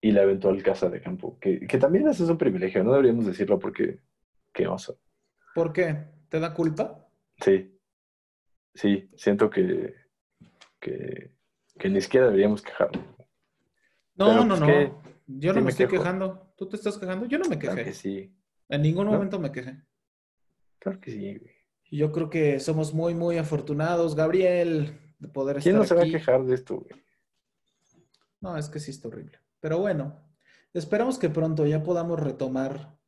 y la eventual casa de campo. Que, que también eso es un privilegio, no deberíamos decirlo porque qué oso. ¿Por qué? ¿Te da culpa? Sí, sí, siento que, que, que ni siquiera deberíamos quejarnos. No, Pero, no, pues, no. Yo Sí no me, me estoy quejando. ¿Tú te estás quejando? Yo no me Claro quejé. que sí, En ningún ¿No? momento me quejé. claro que sí. güey. Yo creo que somos muy, muy afortunados, Gabriel, de poder ¿Quién estar no se va a quejar de esto, güey? No, es que sí está horrible. Pero bueno, esperamos que pronto ya podamos retomar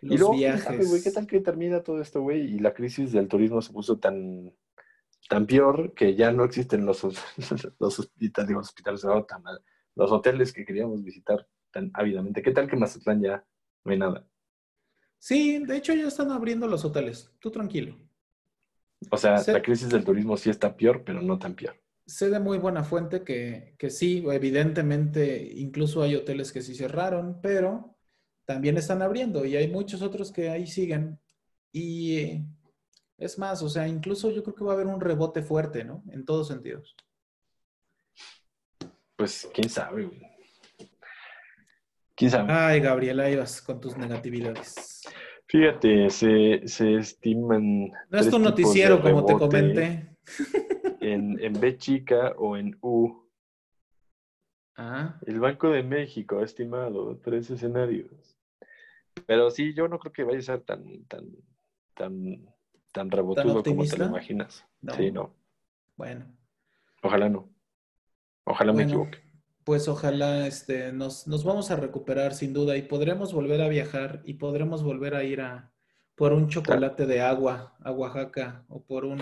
Y los luego, quién viajes. sabe, güey, ¿qué tal que termina todo esto, güey? Y la crisis del turismo se puso tan, tan peor que ya no existen los, los hospitales, digo, hospitales, no, tan mal, los hoteles que queríamos visitar tan ávidamente. ¿Qué tal que Mazatlán ya no hay nada? Sí, de hecho ya están abriendo los hoteles. Tú tranquilo. O sea, Sí. la crisis del turismo sí está peor, pero no tan peor. Sé de muy buena fuente que, que sí, evidentemente, incluso hay hoteles que sí cerraron, pero también están abriendo y hay muchos otros que ahí siguen. Y eh, es más, o sea, incluso yo creo que va a haber un rebote fuerte, ¿no? En todos sentidos. Pues, quién sabe, güey. ¿Quién sabe? Ay, Gabriel, ahí vas con tus negatividades. Fíjate, se, se estiman. No es tu noticiero, como te comenté. En, en B chica o en U. Ah, El Banco de México ha estimado tres escenarios. Pero sí, yo no creo que vaya a ser tan, tan, tan, tan rebotudo como te lo imaginas. No. Sí, no. bueno. Ojalá no. Ojalá me equivoque. Pues ojalá este, nos, nos vamos a recuperar sin duda y podremos volver a viajar y podremos volver a ir a por un chocolate de agua a Oaxaca o por un,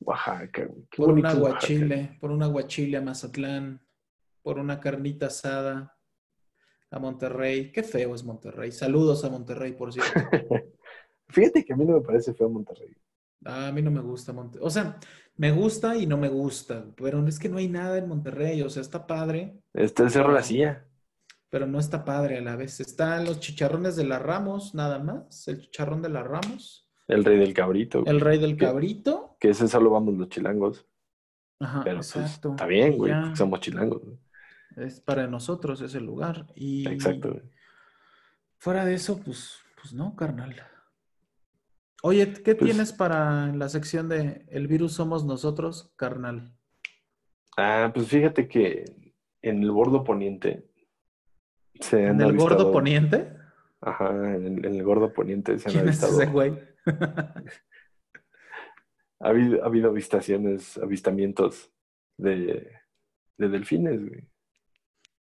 Oaxaca, por un Oaxaca. aguachile, por un aguachile a Mazatlán, por una carnita asada a Monterrey. Qué feo es Monterrey. Saludos a Monterrey, por cierto. Fíjate que a mí no me parece feo Monterrey. A mí no me gusta Monterrey. O sea, me gusta y no me gusta, pero es que no hay nada en Monterrey. O sea, está padre, Está el Cerro La Silla. pero no está padre a la vez. Están los chicharrones de la Ramos, nada más. El chicharrón de la Ramos. El Rey del Cabrito. güey. El rey del cabrito. Que ese solo vamos los chilangos. Ajá, Pero pues, exacto. está bien, güey, somos chilangos. güey. Es para nosotros ese lugar. Y Exacto. fuera de eso, pues, pues no, carnal. Oye, ¿qué Pues- tienes para la sección de El virus somos nosotros, carnal? Ah, pues fíjate que en el bordo poniente se han ¿En el gordo poniente? Ajá, en el, en el gordo poniente se han ¿Quién es avistado. ese güey? Ha habido, ha habido avistaciones, avistamientos de, de delfines, güey.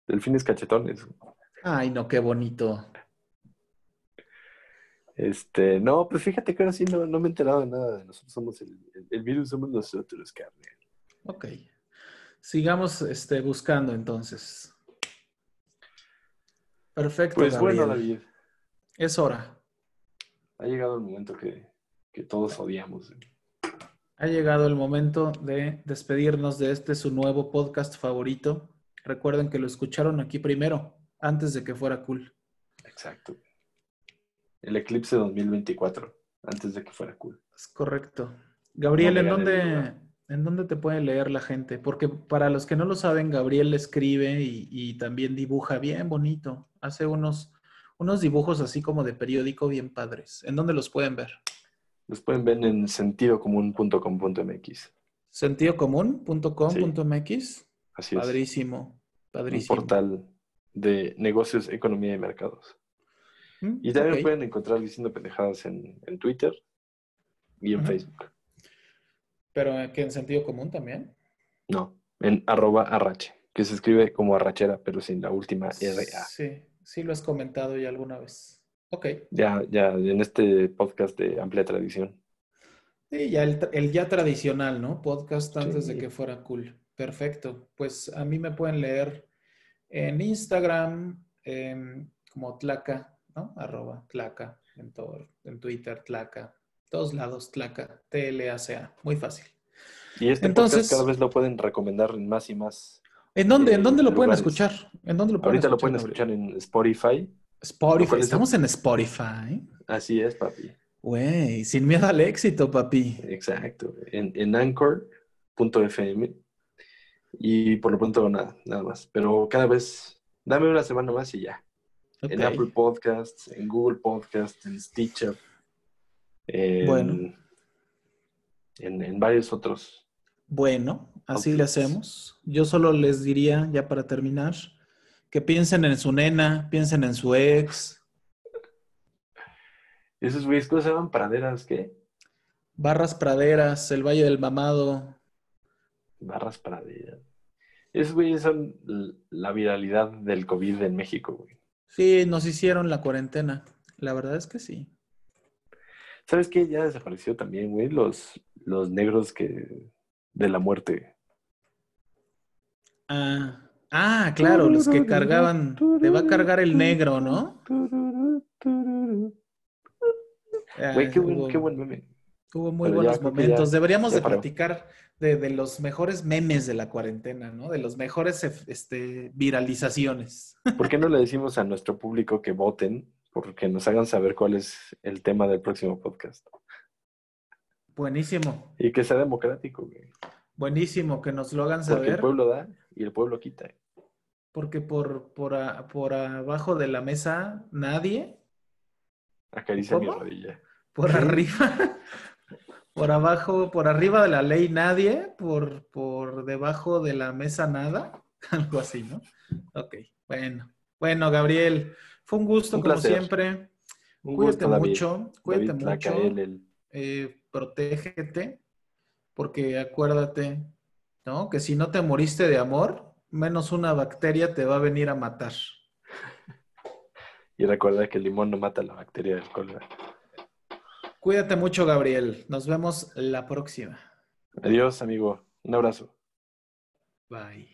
Delfines cachetones. Ay, no, qué bonito. Este, no, pues fíjate que ahora sí no, no me he enterado de nada nosotros somos el, el, el virus, somos nosotros, carne. Ok. Sigamos este, buscando entonces. Perfecto. Pues bueno. David, Es hora. ha llegado el momento que, que todos odiamos. Ha llegado el momento de despedirnos de este su nuevo podcast favorito. Recuerden que lo escucharon aquí primero, antes de que fuera cool. Exacto. El eclipse 2024, antes de que fuera cool. Es correcto. Gabriel, No ¿en dónde. ¿en dónde te puede leer la gente? Porque para los que no lo saben, Gabriel escribe y, y también dibuja bien bonito. Hace unos, unos dibujos así como de periódico bien padres. ¿En dónde los pueden ver? Los pueden ver en sentidocomún.com.mx. Sentidocomún.com.mx. Así es. Padrísimo, Un padrísimo. portal de negocios, economía y mercados. Mm, Y también ok. pueden encontrar diciendo pendejadas en, en Twitter y en. Facebook. Pero eh, que en sentido común también. No, en arroba arrache, que se escribe como arrachera, pero sin la última RA. Sí, sí lo has comentado ya alguna vez. Ok. Ya, ya en este podcast de amplia tradición. Sí, ya el, ya tradicional, ¿no? Podcast antes de que fuera cool. Perfecto. Pues a mí me pueden leer en Instagram em, como Tlaca, ¿no? Arroba Tlaca, en, todo, en Twitter Tlaca, todos lados Tlaca, T-L-A-C-A. Muy fácil. Y este Entonces- cada vez lo pueden recomendar en más y más. ¿En dónde, Eh, ¿en dónde lo pueden escuchar? ¿En dónde lo pueden Ahorita lo pueden escuchar en Spotify. Spotify. ¿Cuál es el- Estamos en Spotify. Así es, papi. Güey, sin miedo al éxito, papi. Exacto. En, en anchor.fm Y por lo pronto nada, nada más. Pero cada vez, dame una semana más y ya. En. Apple Podcasts, en Google Podcasts, en Stitcher. En, Bueno. En, en varios otros. Bueno, así le hacemos. Yo solo les diría, ya para terminar, que piensen en su nena, piensen en su ex, Esos güeyes, ¿cómo se llaman? Praderas, ¿qué? Barras Praderas, el Valle del Mamado. Barras praderas. Esos güeyes son l- la viralidad del COVID en México, güey. Sí, nos hicieron la cuarentena. La verdad es que sí. ¿Sabes qué? Ya desapareció también, güey, los, los negros que de la muerte. Ah, ah, claro, los que cargaban. Te va a cargar el negro, ¿no? Güey, qué buen, qué buen meme. Tuvo muy Pero buenos momentos. ya- Deberíamos ya de paró. platicar de, de los mejores memes de la cuarentena, ¿no? De los mejores este, viralizaciones. ¿Por qué no le decimos a nuestro público que voten? Porque nos hagan saber cuál es el tema del próximo podcast. Buenísimo, Y que sea democrático, güey. buenísimo que nos lo hagan Porque el saber, pueblo da y el pueblo quita. porque por, por, a- por abajo de la mesa nadie, Acaricia mi rodilla. por arriba, por abajo, por arriba de la ley nadie, por, por debajo de la mesa nada, algo así, ¿no? Ok, bueno, bueno, Gabriel, fue un gusto Un como siempre. Un Cuídate gusto, David. mucho, cuídate David mucho. El- eh, protégete, porque acuérdate, ¿no? Que si no te moriste de amor, menos una bacteria te va a venir a matar. Y recuerda que el limón no mata la bacteria del cólera. Cuídate mucho, Gabriel. Nos vemos la próxima. Adiós, amigo. Un abrazo. Bye.